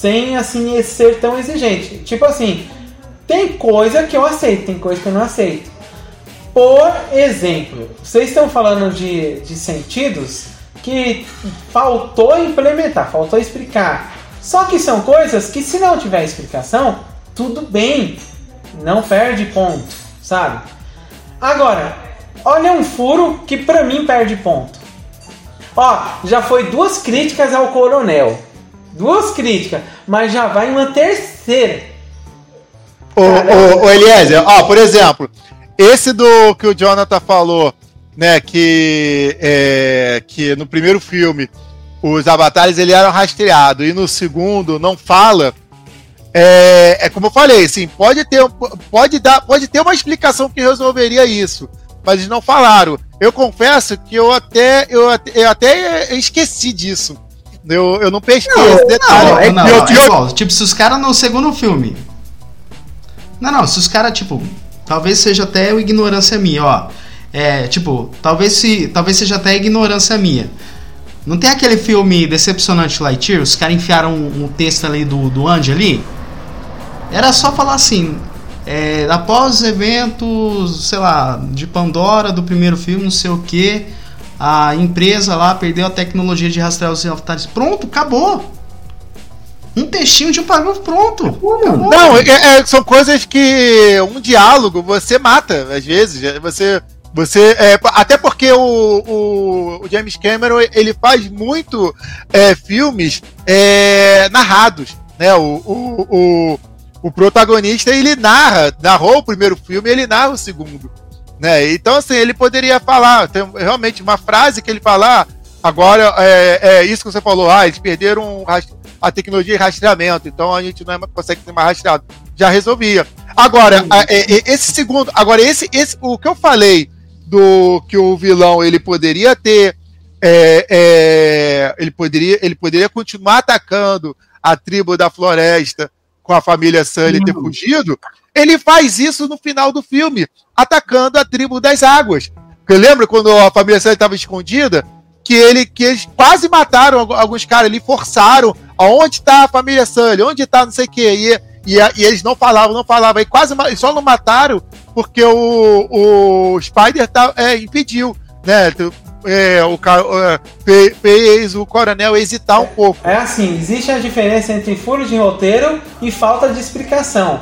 sem assim ser tão exigente. Tipo assim, tem coisa que eu aceito, tem coisa que eu não aceito. Por exemplo, vocês estão falando de, de sentidos que faltou implementar, faltou explicar. Só que são coisas que se não tiver explicação, tudo bem, não perde ponto, sabe? Agora, olha um furo que pra mim perde ponto. Ó, já foi duas críticas ao coronel duas críticas, mas já vai uma terceira. O, o, o Eliezer, ó, por exemplo, esse do que o Jonathan falou, né, que, é, que no primeiro filme os avatares ele eram rastreados e no segundo não fala. É, é como eu falei, assim, pode ter, pode dar, pode ter uma explicação que resolveria isso, mas eles não falaram. Eu confesso que eu até, eu até, eu até esqueci disso. Eu, eu não pesquei não, esse detalhe. Não, é, não, eu, é igual, tipo, se os caras no segundo filme. Não, não, se os caras, tipo, talvez seja até ignorância minha, ó. É, tipo, talvez se. Talvez seja até ignorância minha. Não tem aquele filme decepcionante Lightyear? Os caras enfiaram um, um, texto ali do, do Andy ali? Era só falar assim. É, após os eventos, sei lá, de Pandora do primeiro filme, não sei o que a empresa lá perdeu a tecnologia de rastrear os avatares. Pronto, acabou. Um textinho de um parágrafo pronto. Acabou, Não, é, é, são coisas que um diálogo você mata, às vezes. Você. Você, é, até porque o, o, o, James Cameron ele faz muito é, filmes é, narrados, né? O, o, o, o protagonista ele narra, narrou o primeiro filme, ele narra o segundo. Né? Então, assim, ele poderia falar, tem realmente uma frase que ele falar, agora é, é, isso que você falou, ah, eles perderam a tecnologia de rastreamento, então a gente não é, consegue ser mais rastreado. Já resolvia. Agora, a, é, é, esse segundo, agora esse, esse, o que eu falei do que o vilão ele poderia ter, é, é, ele poderia, ele poderia continuar atacando a tribo da floresta com a família Sully ter fugido, ele faz isso no final do filme, atacando a tribo das águas. Lembra quando a família Sully estava escondida? Que, ele, que eles quase mataram alguns caras ali, forçaram. Aonde está a família Sully? Onde está não sei o quê? E, e, e, eles não falavam, não falavam. E quase só não mataram porque o, o Spider tá, é, impediu, né? É, o é, fez o coronel hesitar um pouco. É assim, existe a diferença entre furo de roteiro e falta de explicação.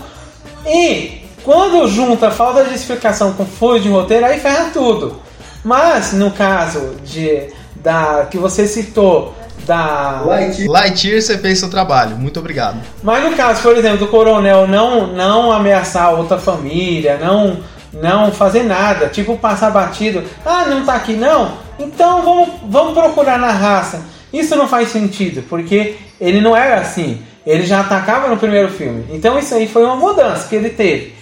E quando junta falta de explicação com furo de roteiro, aí ferra tudo. Mas no caso de da que você citou da Lightyear. Lightyear você fez seu trabalho. Muito obrigado. Mas no caso, por exemplo, do coronel não não ameaçar outra família, não não fazer nada, tipo passar batido. Ah, não tá aqui não. Então vamos vamos procurar na raça. Isso não faz sentido, porque ele não era assim. Ele já atacava no primeiro filme. Então isso aí foi uma mudança que ele teve.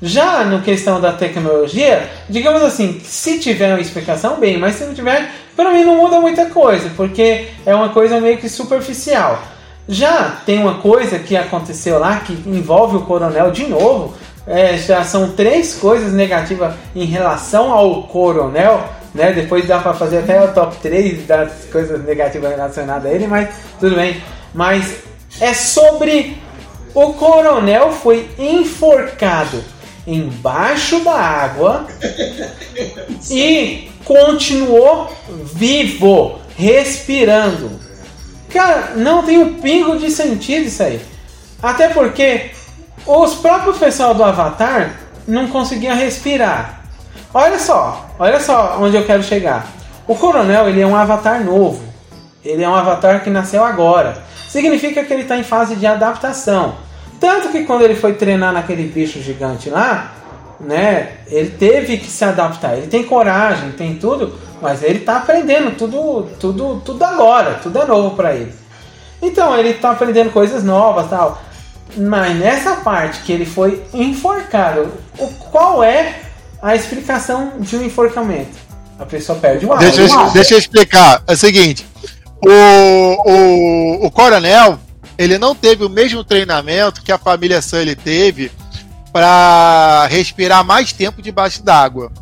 Já no questão da tecnologia, digamos assim, se tiver uma explicação, bem, mas se não tiver, para mim não muda muita coisa, porque é uma coisa meio que superficial. Já tem uma coisa que aconteceu lá que envolve o coronel de novo. É, já são três coisas negativas em relação ao coronel. Né? Depois dá para fazer até o top 3 das coisas negativas relacionadas a ele, mas tudo bem. Mas é sobre o coronel foi enforcado embaixo da água e continuou vivo, respirando. Cara, não tem um pingo de sentido isso aí. Até porque os próprios pessoal do Avatar não conseguiam respirar. Olha só, olha só onde eu quero chegar. O Coronel ele é um Avatar novo. Ele é um Avatar que nasceu agora. Significa que ele está em fase de adaptação. Tanto que quando ele foi treinar naquele bicho gigante lá, né, ele teve que se adaptar. Ele tem coragem, tem tudo, mas ele está aprendendo tudo, tudo, tudo agora, tudo é novo para ele. Então ele está aprendendo coisas novas, tal. Mas nessa parte que ele foi enforcado, o, qual é a explicação de um enforcamento? A pessoa perde o ar. Deixa, eu, deixa eu explicar. É o seguinte: o, o, o coronel ele não teve o mesmo treinamento que a família Sully teve para respirar mais tempo debaixo d'água,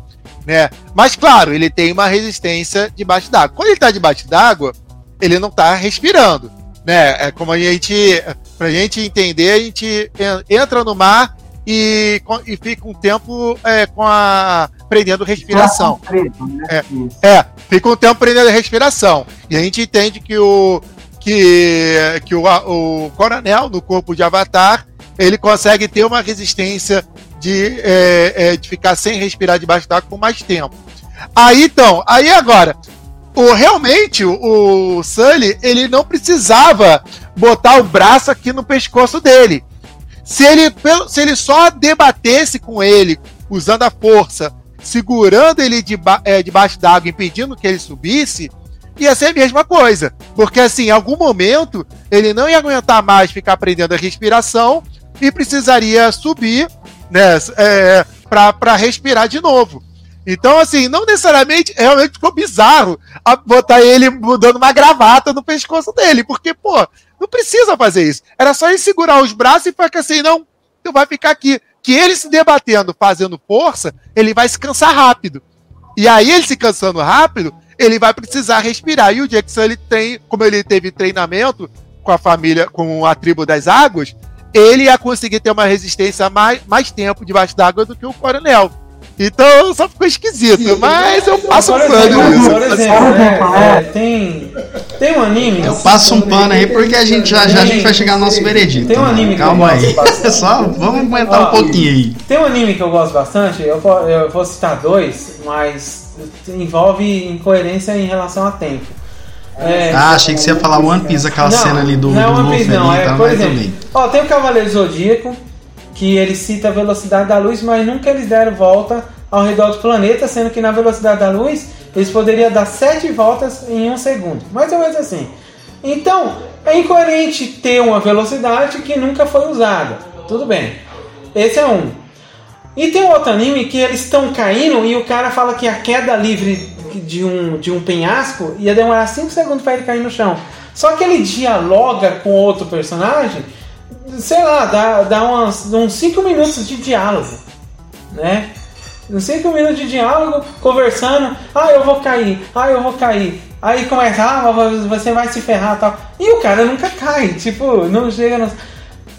né? Mas claro, ele tem uma resistência debaixo d'água. Quando ele está debaixo d'água, ele não está respirando, né? É como a gente, pra gente entender, a gente entra no mar e, e fica um tempo é, com a prendendo respiração. Né? É, é, fica um tempo prendendo respiração. E a gente entende que o que, que o, o coronel no corpo de Avatar ele consegue ter uma resistência de, é, é, de ficar sem respirar debaixo d'água por mais tempo. Aí então, aí agora, o, realmente o, o Sully ele não precisava botar o braço aqui no pescoço dele. Se ele, se ele só debatesse com ele, usando a força, segurando ele é, debaixo d'água, impedindo que ele subisse, ia ser a mesma coisa. Porque, assim, em algum momento, ele não ia aguentar mais ficar aprendendo a respiração e precisaria subir, né, é, para respirar de novo. Então, assim, não necessariamente, realmente ficou bizarro botar ele mudando uma gravata no pescoço dele, porque, pô, não precisa fazer isso. Era só ele segurar os braços e ficar assim, não, tu vai ficar aqui. Que ele se debatendo, fazendo força, ele vai se cansar rápido. E aí, ele se cansando rápido, ele vai precisar respirar. E o Jackson, ele tem, como ele teve treinamento com a família, com a tribo das águas, ele ia conseguir ter uma resistência mais, mais tempo debaixo d'água do que o coronel. Então só ficou esquisito, Sim, mas eu passo um pano nisso. Por exemplo, né, é, tem, tem um anime. Eu passo um pano aí porque a gente já, já a gente vai chegar no nosso veredito. Tem um anime né? Calma aí. Só vamos aguentar um pouquinho aí. Tem um anime que eu gosto bastante, eu, eu vou citar dois, mas envolve incoerência em relação a tempo. É, ah, achei que você ia falar One Piece, aquela não, cena ali do. Não, do One Piece não. É, por exemplo, ó, tem o Cavaleiro Zodíaco, que ele cita a velocidade da luz, mas nunca eles deram volta ao redor do planeta, sendo que na velocidade da luz eles poderiam dar sete voltas em um segundo. Mais ou menos assim. Então, é incoerente ter uma velocidade que nunca foi usada. Tudo bem. Esse é um. E tem outro anime que eles estão caindo e o cara fala que a queda livre de um, de um penhasco ia demorar 5 segundos para ele cair no chão. Só que ele dialoga com outro personagem, sei lá, dá, dá umas, uns 5 minutos de diálogo, né? Uns 5 minutos de diálogo, conversando. Ah, eu vou cair. Ah, eu vou cair. Aí começa, ah, você vai se ferrar tal. E o cara nunca cai. Tipo, não chega no...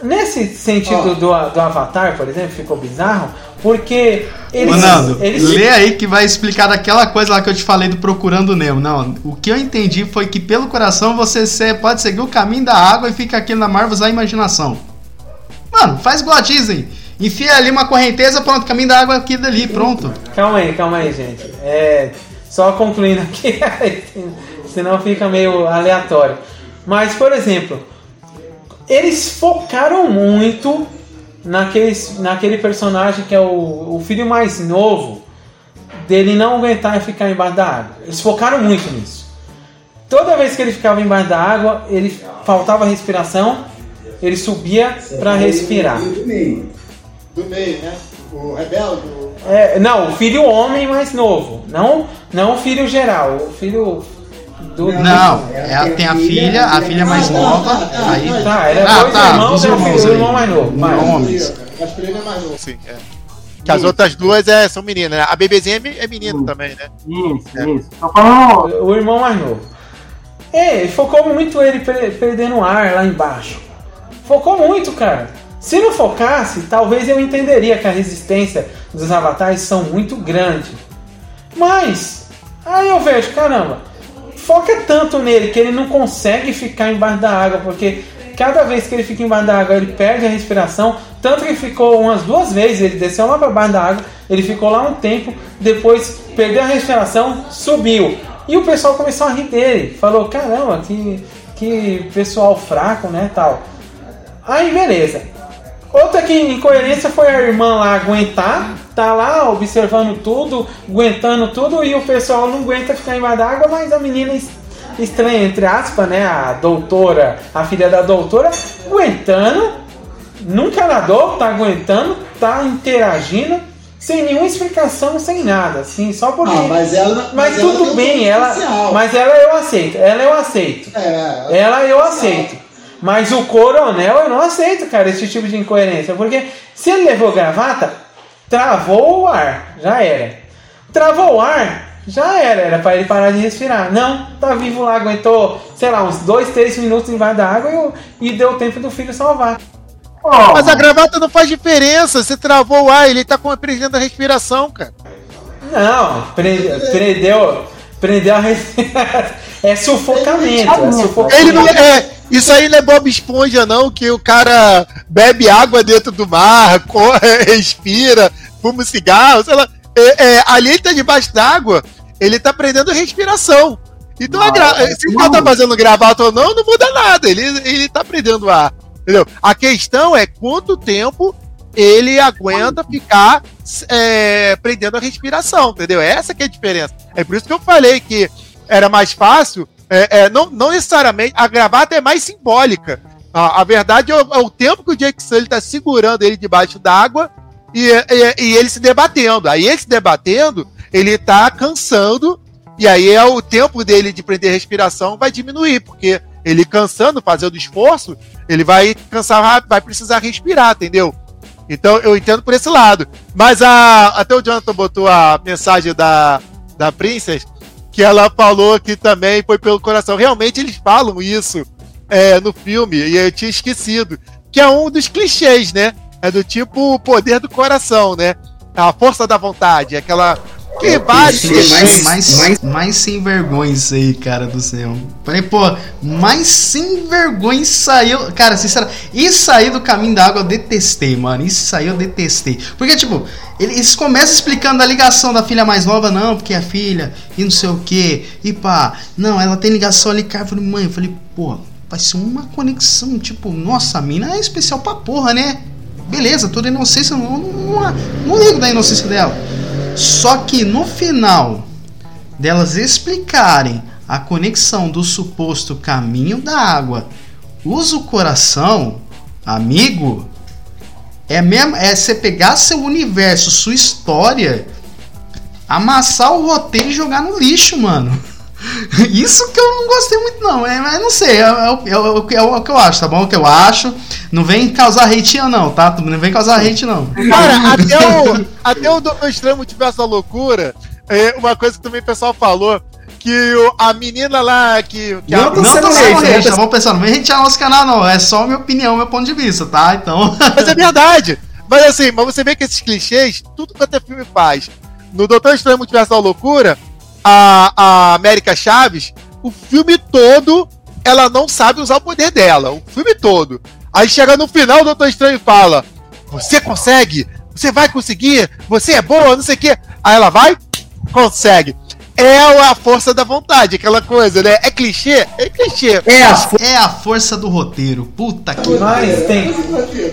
Nesse sentido Ó. do, do Avatar, por exemplo, ficou bizarro. Porque eles. Ô, Nando, eles lê aí que vai explicar daquela coisa lá que eu te falei do Procurando Nemo. Não, o que eu entendi foi que pelo coração você pode seguir o caminho da água e fica aqui na mar usar a imaginação. Mano, faz igual a Disney. Enfia ali uma correnteza, pronto, caminho da água aqui e dali, pronto. Calma aí, calma aí, gente. É, só concluindo aqui, senão fica meio aleatório. Mas, por exemplo, eles focaram muito naqueles, naquele personagem que é o, o filho mais novo, dele não aguentar e ficar embaixo da água. Eles focaram muito nisso. Toda vez que ele ficava embaixo da água, ele faltava respiração, ele subia para respirar. Do meio, né? O rebelde. É, não, o filho homem mais novo. Não, não o filho geral. O filho do. Não, é, a- tem a filha, a filha mais nova. Aí, Tá, era Ah, dois tá, irmãos dos e o irmãos o aí. irmão mais novo. Homens. Acho que ele é mais novo. Sim, é. Que as outras duas é, são meninas, né? A bebezinha é, é menino também, né? Isso, isso. Tô falando. O irmão mais novo. É, focou muito ele per- perdendo ar lá embaixo. Focou muito, cara. Se não focasse, talvez eu entenderia que a resistência dos avatares são muito grande. Mas, aí eu vejo, caramba, foca tanto nele que ele não consegue ficar embaixo da água, porque cada vez que ele fica embaixo da água ele perde a respiração. Tanto que ficou umas duas vezes, ele desceu lá para baixo da água, ele ficou lá um tempo, depois perdeu a respiração, subiu. E o pessoal começou a rir dele, falou: caramba, que, que pessoal fraco, né? Tal. Aí beleza. Outra que incoerência foi a irmã lá aguentar, tá lá observando tudo, aguentando tudo, e o pessoal não aguenta ficar embaixo d'água, mas a menina es- estranha, entre aspas, né? A doutora, a filha da doutora, aguentando, nunca nadou, tá aguentando, tá interagindo, sem nenhuma explicação, sem nada, assim, só porque. Ah, mas ela- mas mas ela tudo bem, ela. Mas ela eu aceito, ela eu aceito. É, Ela eu aceito. Mas o coronel eu não aceito, cara, esse tipo de incoerência. Porque se ele levou gravata, travou o ar, já era. Travou o ar, já era, era pra ele parar de respirar. Não, tá vivo lá, aguentou, sei lá, uns dois, três minutos embaixo da água e, o- e deu tempo do filho salvar. Mas a gravata não faz diferença. Você travou o ar, ele tá com prendendo a respiração, cara. Não, pre- prendeu, prendeu a respiração. É sufocamento, é sufocamento. Ele não é. Isso aí não é Bob Esponja, não, que o cara bebe água dentro do mar, corre, respira, fuma um cigarro, sei lá. É, é, ali ele tá debaixo d'água, ele tá prendendo respiração. Então, a gra... se o cara tá fazendo gravata ou não, não muda nada. Ele, ele tá prendendo ar. Entendeu? A questão é quanto tempo ele aguenta ficar é, prendendo a respiração, entendeu? Essa que é a diferença. É por isso que eu falei que era mais fácil. É, é, não, não necessariamente. A gravata é mais simbólica. A, a verdade é o, é o tempo que o Jake Sully tá segurando ele debaixo d'água e, e, e ele se debatendo. Aí ele se debatendo, ele tá cansando. E aí é o tempo dele de prender respiração vai diminuir, porque ele cansando, fazendo esforço, ele vai cansar vai precisar respirar, entendeu? Então eu entendo por esse lado. Mas a, até o Jonathan botou a mensagem da, da Princess, que ela falou que também foi pelo coração. Realmente eles falam isso é, no filme, e eu tinha esquecido. Que é um dos clichês, né? É do tipo o poder do coração, né? A força da vontade, aquela. Que vários mais, mais, mais, mais sem vergonha isso aí, cara do céu. Falei, pô, mais sem vergonha saiu. Cara, sincero, isso aí do caminho da água eu detestei, mano. Isso aí eu detestei. Porque, tipo, eles começam explicando a ligação da filha mais nova, não, porque é filha, e não sei o que, e pá, não, ela tem ligação ali, cara. Eu falei, mãe, eu falei, pô, vai ser uma conexão, tipo, nossa, a mina é especial pra porra, né? Beleza, toda inocência, não, não, não ligo da inocência dela. Só que no final delas explicarem a conexão do suposto caminho da água, usa o coração, amigo, é mesmo é você pegar seu universo, sua história, amassar o roteiro e jogar no lixo, mano. Isso que eu não gostei muito, não. É, mas não sei, é, é, é, é, o que eu acho, tá bom? É o que eu acho. Não vem causar hate, não, tá? Não vem causar hate, não. Cara, até o, até o Doutor Estranho Multiverso da Loucura, é, uma coisa que também o pessoal falou, que o, a menina lá que. que não, a, não sendo hate, hate, tá pessoal? Não vem hatear nosso canal, não. É só minha opinião, meu ponto de vista, tá? Então. Mas é verdade. Mas assim, mas você vê que esses clichês, tudo quanto é filme faz. No Doutor Estranho Multiverso da Loucura, a, a América Chaves, o filme todo, ela não sabe usar o poder dela. O filme todo. Aí chega no final, o Doutor Estranho fala: Você consegue? Você vai conseguir? Você é boa? Não sei o quê. Aí ela vai, consegue é a força da vontade, aquela coisa, né? É clichê? É clichê. É a, é a força do roteiro. Puta que mas tem,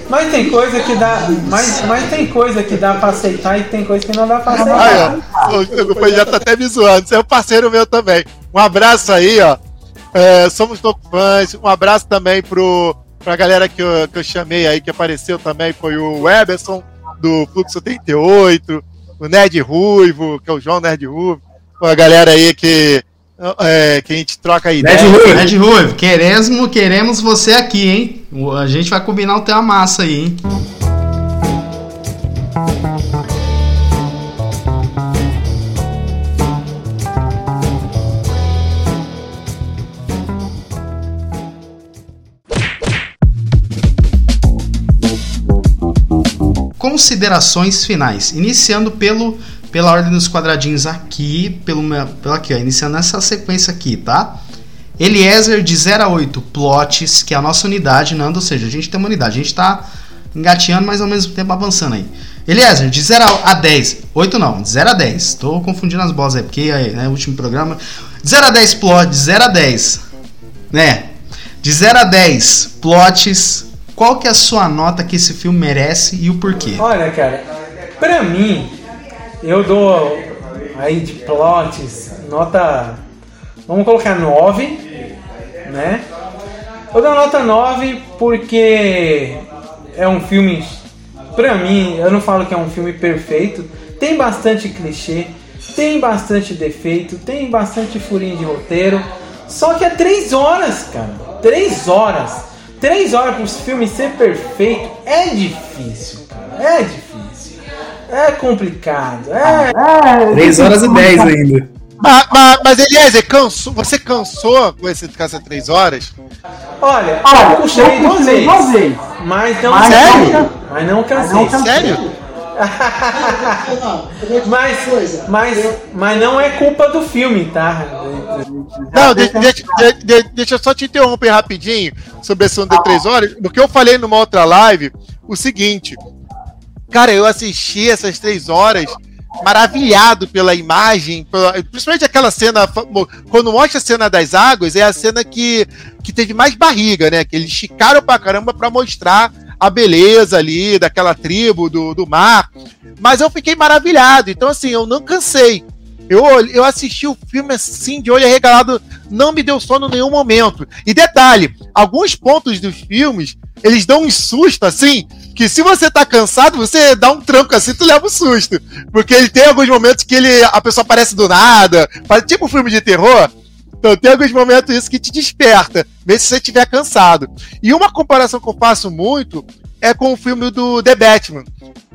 mas tem coisa que dá. Mas, mas tem coisa que dá pra aceitar e tem coisa que não dá pra aceitar. Aí, ó, o, o já tá até me zoando. Você é um parceiro meu também. Um abraço aí, ó. É, somos todos fãs. Um abraço também pro, pra galera que eu, que eu chamei aí, que apareceu também. Foi o Weberson, do Fluxo 38. O Nerd Ruivo, que é o João Nerd Ruivo com a galera aí que, é, que a gente troca ideia. Red Ruivo, Red Ruivo, queremos, queremos você aqui, hein? A gente vai combinar o teu massa aí, hein? Considerações finais, iniciando pelo pela ordem dos quadradinhos aqui, pelo, pelo aqui, ó, iniciando essa sequência aqui, tá? Eliezer de 0 a 8 plots, que é a nossa unidade, Nando, ou seja, a gente tem uma unidade, a gente tá engateando, mas ao mesmo tempo avançando aí. Eliezer, de 0 a 10, 8 não, de 0 a 10, tô confundindo as bolas aí, porque é né, o último programa. De 0 a 10 plots, de 0 a 10, né? De 0 a 10 plots, qual que é a sua nota que esse filme merece e o porquê? Olha, cara, pra mim, eu dou aí de plots, nota. Vamos colocar 9, né? Eu dou nota 9 porque é um filme. Pra mim, eu não falo que é um filme perfeito. Tem bastante clichê, tem bastante defeito, tem bastante furinho de roteiro. Só que é 3 horas, cara. 3 horas. 3 horas para o filme ser perfeito é difícil, cara. É difícil. É complicado. É. é 3 horas e 10 ainda. Mas, mas, mas Eliezer, cansou, você cansou com esse caça 3 horas? Olha, Olha eu puxei duas vezes. Mas não mas Sério? Mas não cansei. Sério? mas, mas, mas não é culpa do filme, tá? Não, deixa, deixa, deixa eu só te interromper rapidinho sobre esse de 3 horas, porque eu falei numa outra live o seguinte: Cara, eu assisti essas três horas maravilhado pela imagem, pela, principalmente aquela cena, quando mostra a cena das águas, é a cena que, que teve mais barriga, né? Que eles esticaram pra caramba pra mostrar a beleza ali daquela tribo do, do mar. Mas eu fiquei maravilhado, então assim, eu não cansei. Eu, eu assisti o filme assim, de olho arregalado, não me deu sono em nenhum momento. E detalhe, alguns pontos dos filmes, eles dão um susto assim, que se você tá cansado, você dá um tranco assim, tu leva um susto. Porque ele tem alguns momentos que ele, a pessoa aparece do nada, tipo um filme de terror. Então tem alguns momentos isso que te desperta, mesmo se você estiver cansado. E uma comparação que eu faço muito é com o filme do The Batman.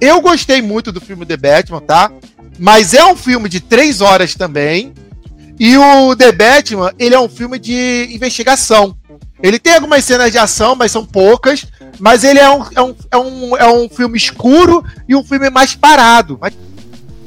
Eu gostei muito do filme The Batman, tá? Mas é um filme de três horas também. E o The Batman, ele é um filme de investigação. Ele tem algumas cenas de ação, mas são poucas. Mas ele é um, é um, é um, é um filme escuro e um filme mais parado.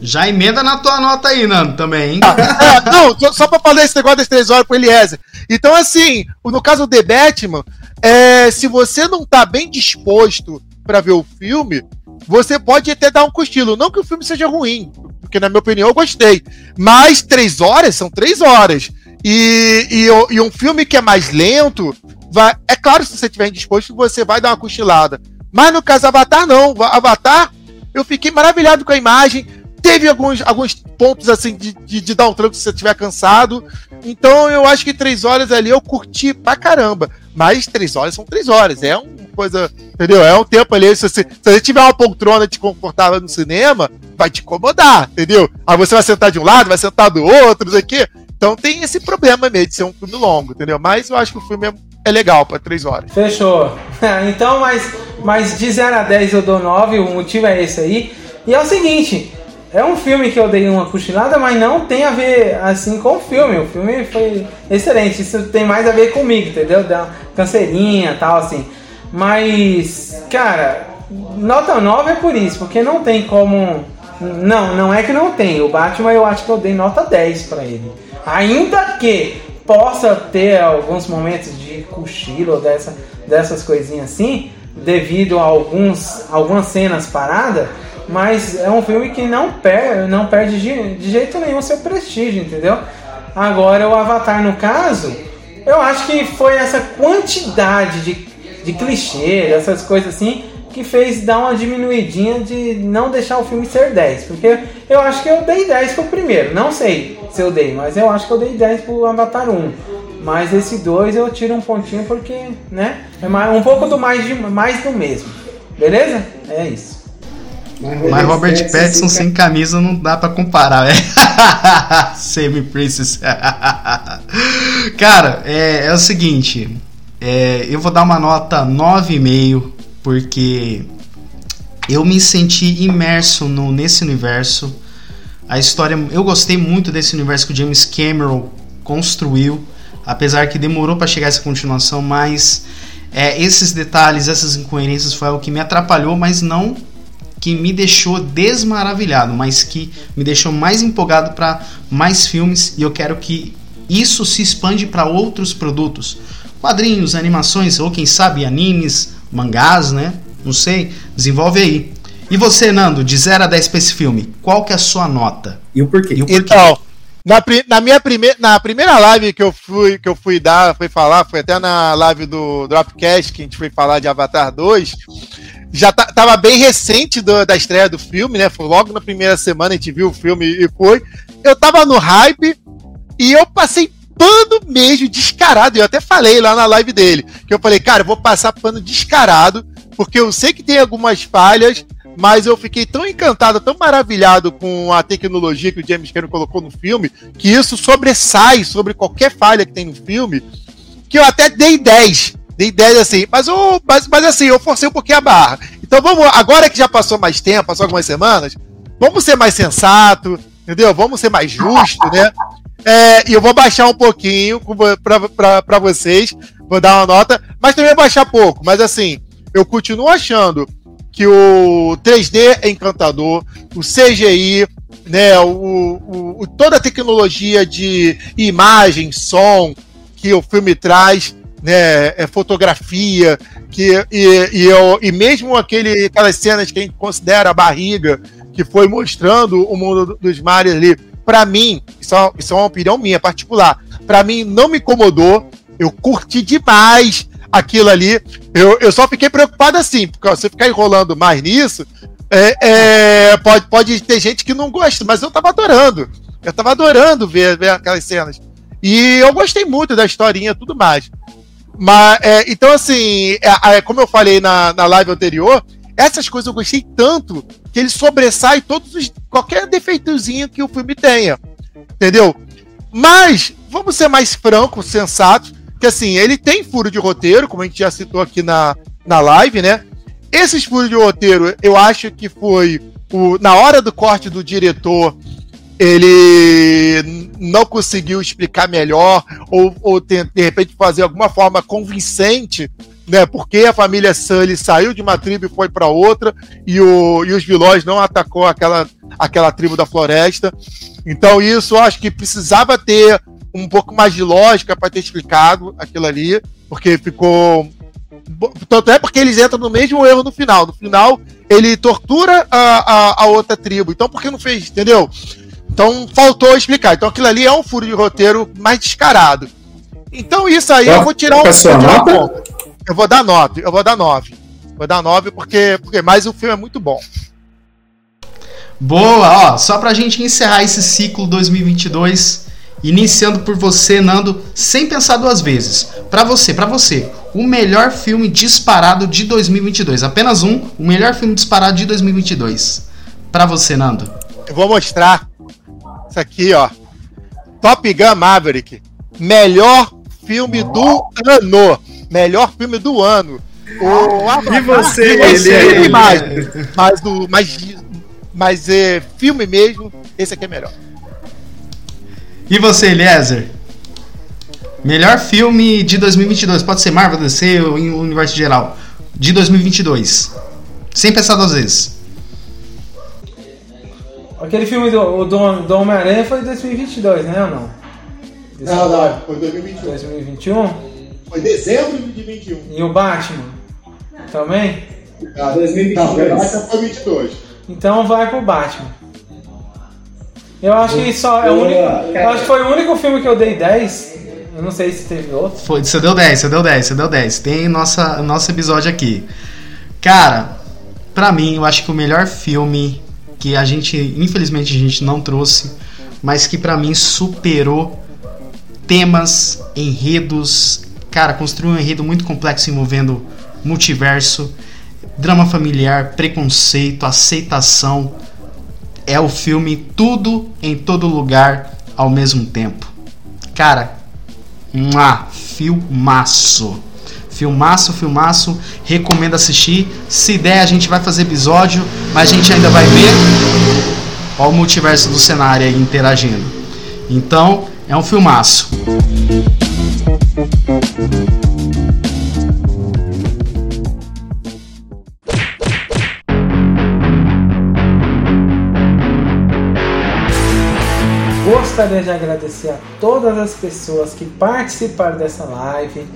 Já emenda na tua nota aí, Nando, também, hein? é, não, só pra falar esse negócio das três horas pro Eliezer. Então, assim, no caso do The Batman, é, se você não tá bem disposto para ver o filme, você pode até dar um cochilo. Não que o filme seja ruim, porque na minha opinião eu gostei. Mas três horas são três horas. E, e, e um filme que é mais lento, vai, é claro, se você estiver indisposto, você vai dar uma cochilada. Mas no caso Avatar, não. Avatar, eu fiquei maravilhado com a imagem. Teve alguns, alguns pontos assim de, de, de dar um tranco se você estiver cansado. Então eu acho que três horas ali eu curti pra caramba. Mas três horas são três horas. É uma coisa. Entendeu? É um tempo ali. Se você, se você tiver uma poltrona te confortável no cinema, vai te incomodar, entendeu? Aí você vai sentar de um lado, vai sentar do outro, isso aqui. Então tem esse problema mesmo de ser um filme longo, entendeu? Mas eu acho que o filme é, é legal para três horas. Fechou. então, mas, mas de 0 a 10 eu dou 9, o motivo é esse aí. E é o seguinte, é um filme que eu dei uma cochilada, mas não tem a ver assim com o filme. O filme foi excelente. Isso tem mais a ver comigo, entendeu? Da canseirinha tal, assim. Mas, cara, nota 9 é por isso, porque não tem como. Não, não é que não tem. O Batman eu acho que eu dei nota 10 para ele. Ainda que possa ter alguns momentos de cochilo dessa, dessas coisinhas assim, devido a alguns, algumas cenas paradas mas é um filme que não perde, não perde de, de jeito nenhum seu prestígio, entendeu? Agora, o Avatar, no caso, eu acho que foi essa quantidade de, de clichê, dessas coisas assim, que fez dar uma diminuidinha de não deixar o filme ser 10. Porque eu acho que eu dei 10 pro primeiro. Não sei se eu dei, mas eu acho que eu dei 10 pro Avatar 1. Mas esse 2 eu tiro um pontinho porque, né? É mais, um pouco do mais, de, mais do mesmo. Beleza? É isso. Mas Robert Pattinson sem camisa não dá para comparar, velho. Semi Princess. Cara, é, é, o seguinte. É, eu vou dar uma nota 9,5 porque eu me senti imerso no, nesse universo. A história, eu gostei muito desse universo que o James Cameron construiu, apesar que demorou para chegar essa continuação, mas é, esses detalhes, essas incoerências foi algo que me atrapalhou, mas não que me deixou desmaravilhado, mas que me deixou mais empolgado para mais filmes e eu quero que isso se expande para outros produtos, quadrinhos, animações ou quem sabe animes, mangás, né? Não sei, desenvolve aí. E você, Nando, de 0 a 10 para esse filme, qual que é a sua nota? E o porquê? E o porquê? Então, na, na, minha primeira, na primeira live que eu fui que eu fui dar, fui falar, foi até na live do Dropcast que a gente foi falar de Avatar 2 já tá, tava bem recente do, da estreia do filme, né? Foi logo na primeira semana a gente viu o filme e foi. Eu tava no hype e eu passei pano mesmo, descarado. Eu até falei lá na live dele, que eu falei, cara, eu vou passar pano descarado, porque eu sei que tem algumas falhas, mas eu fiquei tão encantado, tão maravilhado com a tecnologia que o James Cameron colocou no filme, que isso sobressai sobre qualquer falha que tem no filme, que eu até dei 10 de ideia assim, mas, o, mas, mas assim, eu forcei um pouquinho a barra. Então vamos, agora que já passou mais tempo, passou algumas semanas, vamos ser mais sensato, entendeu? Vamos ser mais justo, né? É, e eu vou baixar um pouquinho para vocês, vou dar uma nota, mas também baixar pouco. Mas assim, eu continuo achando que o 3D é encantador, o CGI, né, o, o, toda a tecnologia de imagem, som que o filme traz né, é fotografia, que, e, e, eu, e mesmo aquele, aquelas cenas que a gente considera a barriga, que foi mostrando o mundo dos mares ali, para mim, isso é, isso é uma opinião minha particular, para mim não me incomodou, eu curti demais aquilo ali, eu, eu só fiquei preocupado assim, porque ó, se eu ficar enrolando mais nisso, é, é, pode, pode ter gente que não gosta, mas eu tava adorando, eu tava adorando ver, ver aquelas cenas. E eu gostei muito da historinha e tudo mais. Mas, é, então, assim, é, é, como eu falei na, na live anterior, essas coisas eu gostei tanto que ele sobressai todos os, qualquer defeitozinho que o filme tenha. Entendeu? Mas, vamos ser mais francos, sensatos, que assim, ele tem furo de roteiro, como a gente já citou aqui na, na live, né? Esses furos de roteiro, eu acho que foi o, na hora do corte do diretor, ele não conseguiu explicar melhor ou, ou de repente fazer alguma forma convincente né, porque a família Sully saiu de uma tribo e foi para outra, e, o, e os vilões não atacou aquela, aquela tribo da floresta. Então, isso eu acho que precisava ter um pouco mais de lógica para ter explicado aquilo ali, porque ficou. Tanto é porque eles entram no mesmo erro no final. No final, ele tortura a, a, a outra tribo. Então, por que não fez? Entendeu? Então faltou explicar. Então aquilo ali é um furo de roteiro mais descarado. Então isso aí eu vou tirar um, vou tirar um Eu vou dar nove. Eu vou dar nove. Vou dar nove porque, porque mais o filme é muito bom. Boa, ó, só pra gente encerrar esse ciclo 2022, iniciando por você, Nando, sem pensar duas vezes. Para você, para você, o melhor filme disparado de 2022, apenas um, o melhor filme disparado de 2022. Para você, Nando. Eu vou mostrar isso aqui, ó. Top Gun Maverick. Melhor filme do ano. Melhor filme do ano. O Avatar, e você, ele é imagem. Mas, do, mas, mas é, filme mesmo, esse aqui é melhor. E você, Eliezer? Melhor filme de 2022. Pode ser Marvel, DC ou em universo geral. De 2022. Sem pensar duas vezes. Aquele filme do, do, do Homem-Aranha foi 2022, né ou não? não, não, foi 2021. 2021? Foi dezembro de 2021. E o Batman? Também? Ah, 2022. Não, o Batman foi 22. Então vai pro Batman. Eu acho que só é o único. Eu acho que foi o único filme que eu dei 10. Eu não sei se teve outro. Foi, você deu 10, você deu 10, você deu 10. Tem nossa, nosso episódio aqui. Cara, pra mim, eu acho que o melhor filme que a gente, infelizmente, a gente não trouxe, mas que para mim superou temas, enredos. Cara, construiu um enredo muito complexo envolvendo multiverso, drama familiar, preconceito, aceitação. É o filme Tudo em Todo Lugar ao mesmo tempo. Cara, um filmaço. Filmaço, filmaço, recomendo assistir. Se der, a gente vai fazer episódio, mas a gente ainda vai ver ó, o multiverso do cenário aí interagindo. Então, é um filmaço. Gostaria de agradecer a todas as pessoas que participaram dessa live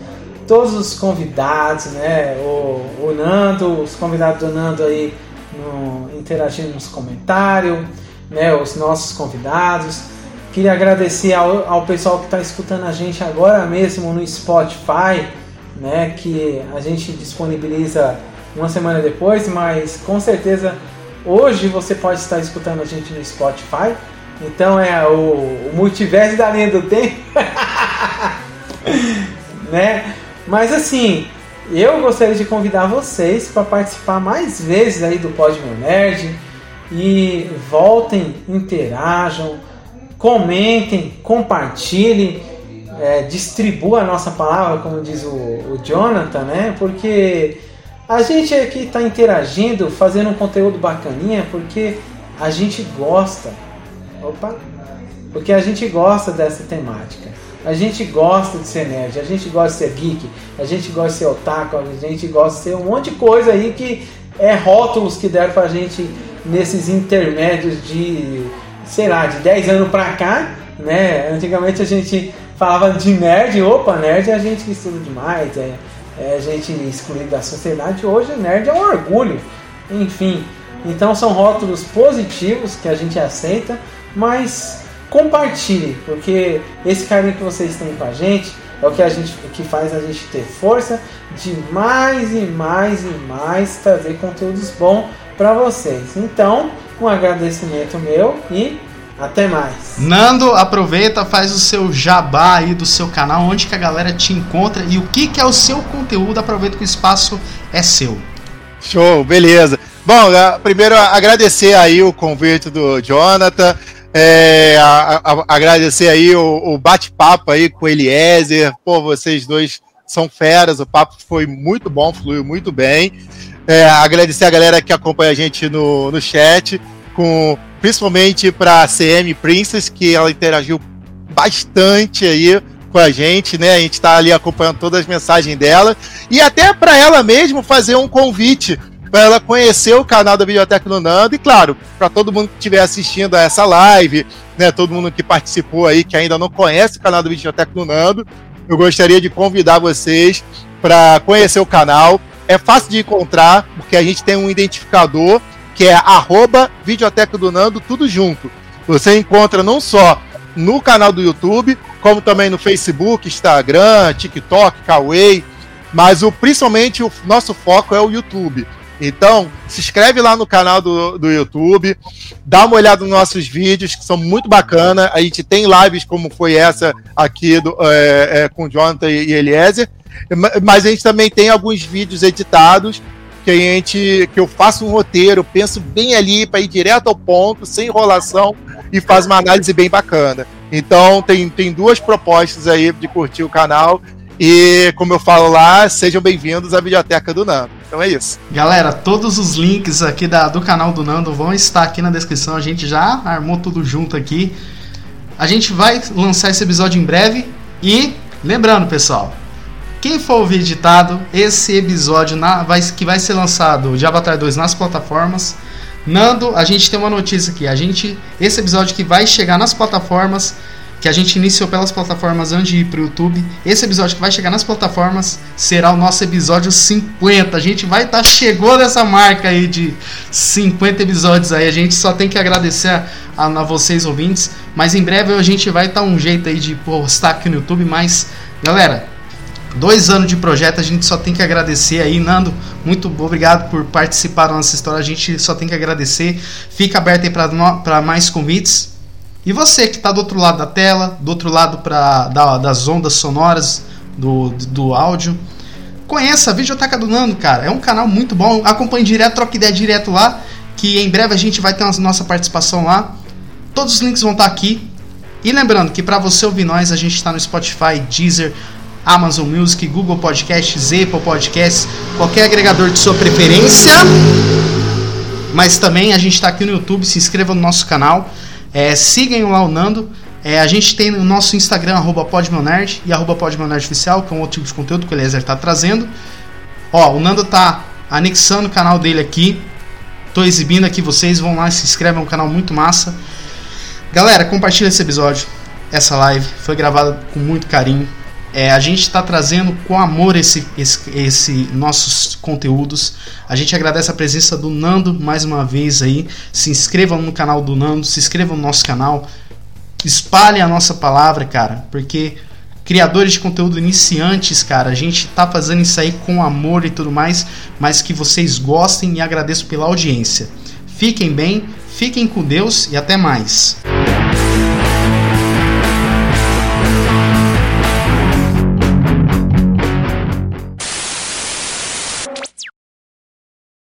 todos os convidados, né? O, o Nando, os convidados do Nando aí no, interagindo nos comentários, né? Os nossos convidados. Queria agradecer ao, ao pessoal que está escutando a gente agora mesmo no Spotify, né? Que a gente disponibiliza uma semana depois, mas com certeza hoje você pode estar escutando a gente no Spotify. Então é o, o multiverso da linha do tempo. né? Mas assim, eu gostaria de convidar vocês para participar mais vezes aí do Pod Meu Nerd e voltem, interajam, comentem, compartilhem, é, distribua a nossa palavra, como diz o, o Jonathan, né? Porque a gente aqui está interagindo, fazendo um conteúdo bacaninha, porque a gente gosta. Opa! Porque a gente gosta dessa temática. A gente gosta de ser nerd, a gente gosta de ser geek, a gente gosta de ser otaku, a gente gosta de ser um monte de coisa aí que é rótulos que deram pra gente nesses intermédios de, sei lá, de 10 anos pra cá, né? Antigamente a gente falava de nerd, opa, nerd é a gente que estuda demais, é, é a gente excluído da sociedade. Hoje nerd é um orgulho, enfim. Então são rótulos positivos que a gente aceita, mas compartilhe, porque esse carinho que vocês têm com a gente é o que a gente que faz a gente ter força de mais e mais e mais trazer conteúdos bons para vocês. Então, um agradecimento meu e até mais. Nando, aproveita, faz o seu jabá aí do seu canal, onde que a galera te encontra e o que que é o seu conteúdo. Aproveita que o espaço é seu. Show, beleza. Bom, primeiro agradecer aí o convite do Jonathan. É, a, a, agradecer aí o, o bate-papo aí com o Eliezer. Pô, vocês dois são feras, o papo foi muito bom, fluiu muito bem. É, agradecer a galera que acompanha a gente no, no chat, com, principalmente para CM Princess, que ela interagiu bastante aí com a gente, né? A gente está ali acompanhando todas as mensagens dela. E até para ela mesmo fazer um convite para ela conhecer o canal da Biblioteca do Nando e, claro, para todo mundo que estiver assistindo a essa live, né, todo mundo que participou aí, que ainda não conhece o canal da Biblioteca do Nando, eu gostaria de convidar vocês para conhecer o canal. É fácil de encontrar, porque a gente tem um identificador que é arroba Videoteca do Nando, tudo junto. Você encontra não só no canal do YouTube, como também no Facebook, Instagram, TikTok, Kawaii, mas o, principalmente o nosso foco é o YouTube. Então, se inscreve lá no canal do, do YouTube, dá uma olhada nos nossos vídeos, que são muito bacana. A gente tem lives como foi essa aqui do, é, é, com Jonathan e Eliezer, mas a gente também tem alguns vídeos editados que a gente que eu faço um roteiro, penso bem ali para ir direto ao ponto, sem enrolação e faz uma análise bem bacana. Então tem, tem duas propostas aí de curtir o canal. E como eu falo lá, sejam bem-vindos à Biblioteca do Nando. Então é isso. Galera, todos os links aqui da, do canal do Nando vão estar aqui na descrição. A gente já armou tudo junto aqui. A gente vai lançar esse episódio em breve. E lembrando, pessoal, quem for ouvir editado, esse episódio na, vai, que vai ser lançado de Avatar 2 nas plataformas. Nando, a gente tem uma notícia aqui. A gente, esse episódio que vai chegar nas plataformas que a gente iniciou pelas plataformas antes de ir pro YouTube. Esse episódio que vai chegar nas plataformas será o nosso episódio 50. A gente vai estar tá, chegou nessa marca aí de 50 episódios aí. A gente só tem que agradecer a, a, a vocês ouvintes, mas em breve a gente vai estar tá um jeito aí de postar aqui no YouTube, mas galera, dois anos de projeto, a gente só tem que agradecer aí, Nando. Muito obrigado por participar da nossa história. A gente só tem que agradecer. Fica aberto aí para mais convites. E você que está do outro lado da tela, do outro lado pra, da, das ondas sonoras do, do áudio, conheça a Videoteca do Nando, cara. É um canal muito bom. Acompanhe direto, troque ideia direto lá. Que em breve a gente vai ter a nossa participação lá. Todos os links vão estar tá aqui. E lembrando que para você ouvir nós, a gente está no Spotify, Deezer, Amazon Music, Google Podcasts, Apple Podcasts, qualquer agregador de sua preferência. Mas também a gente está aqui no YouTube. Se inscreva no nosso canal. É, sigam lá o Nando. É, a gente tem o nosso Instagram, arroba podmeonerd e arroba oficial, que é um outro tipo de conteúdo que o Eliezer está trazendo. Ó, o Nando tá anexando o canal dele aqui. Tô exibindo aqui, vocês vão lá, se inscrevem, é um canal muito massa. Galera, compartilha esse episódio, essa live. Foi gravada com muito carinho. É, a gente está trazendo com amor esse, esse, esse, nossos conteúdos. A gente agradece a presença do Nando mais uma vez aí. Se inscrevam no canal do Nando, se inscrevam no nosso canal, espalhem a nossa palavra, cara, porque criadores de conteúdo iniciantes, cara, a gente tá fazendo isso aí com amor e tudo mais, mas que vocês gostem e agradeço pela audiência. Fiquem bem, fiquem com Deus e até mais.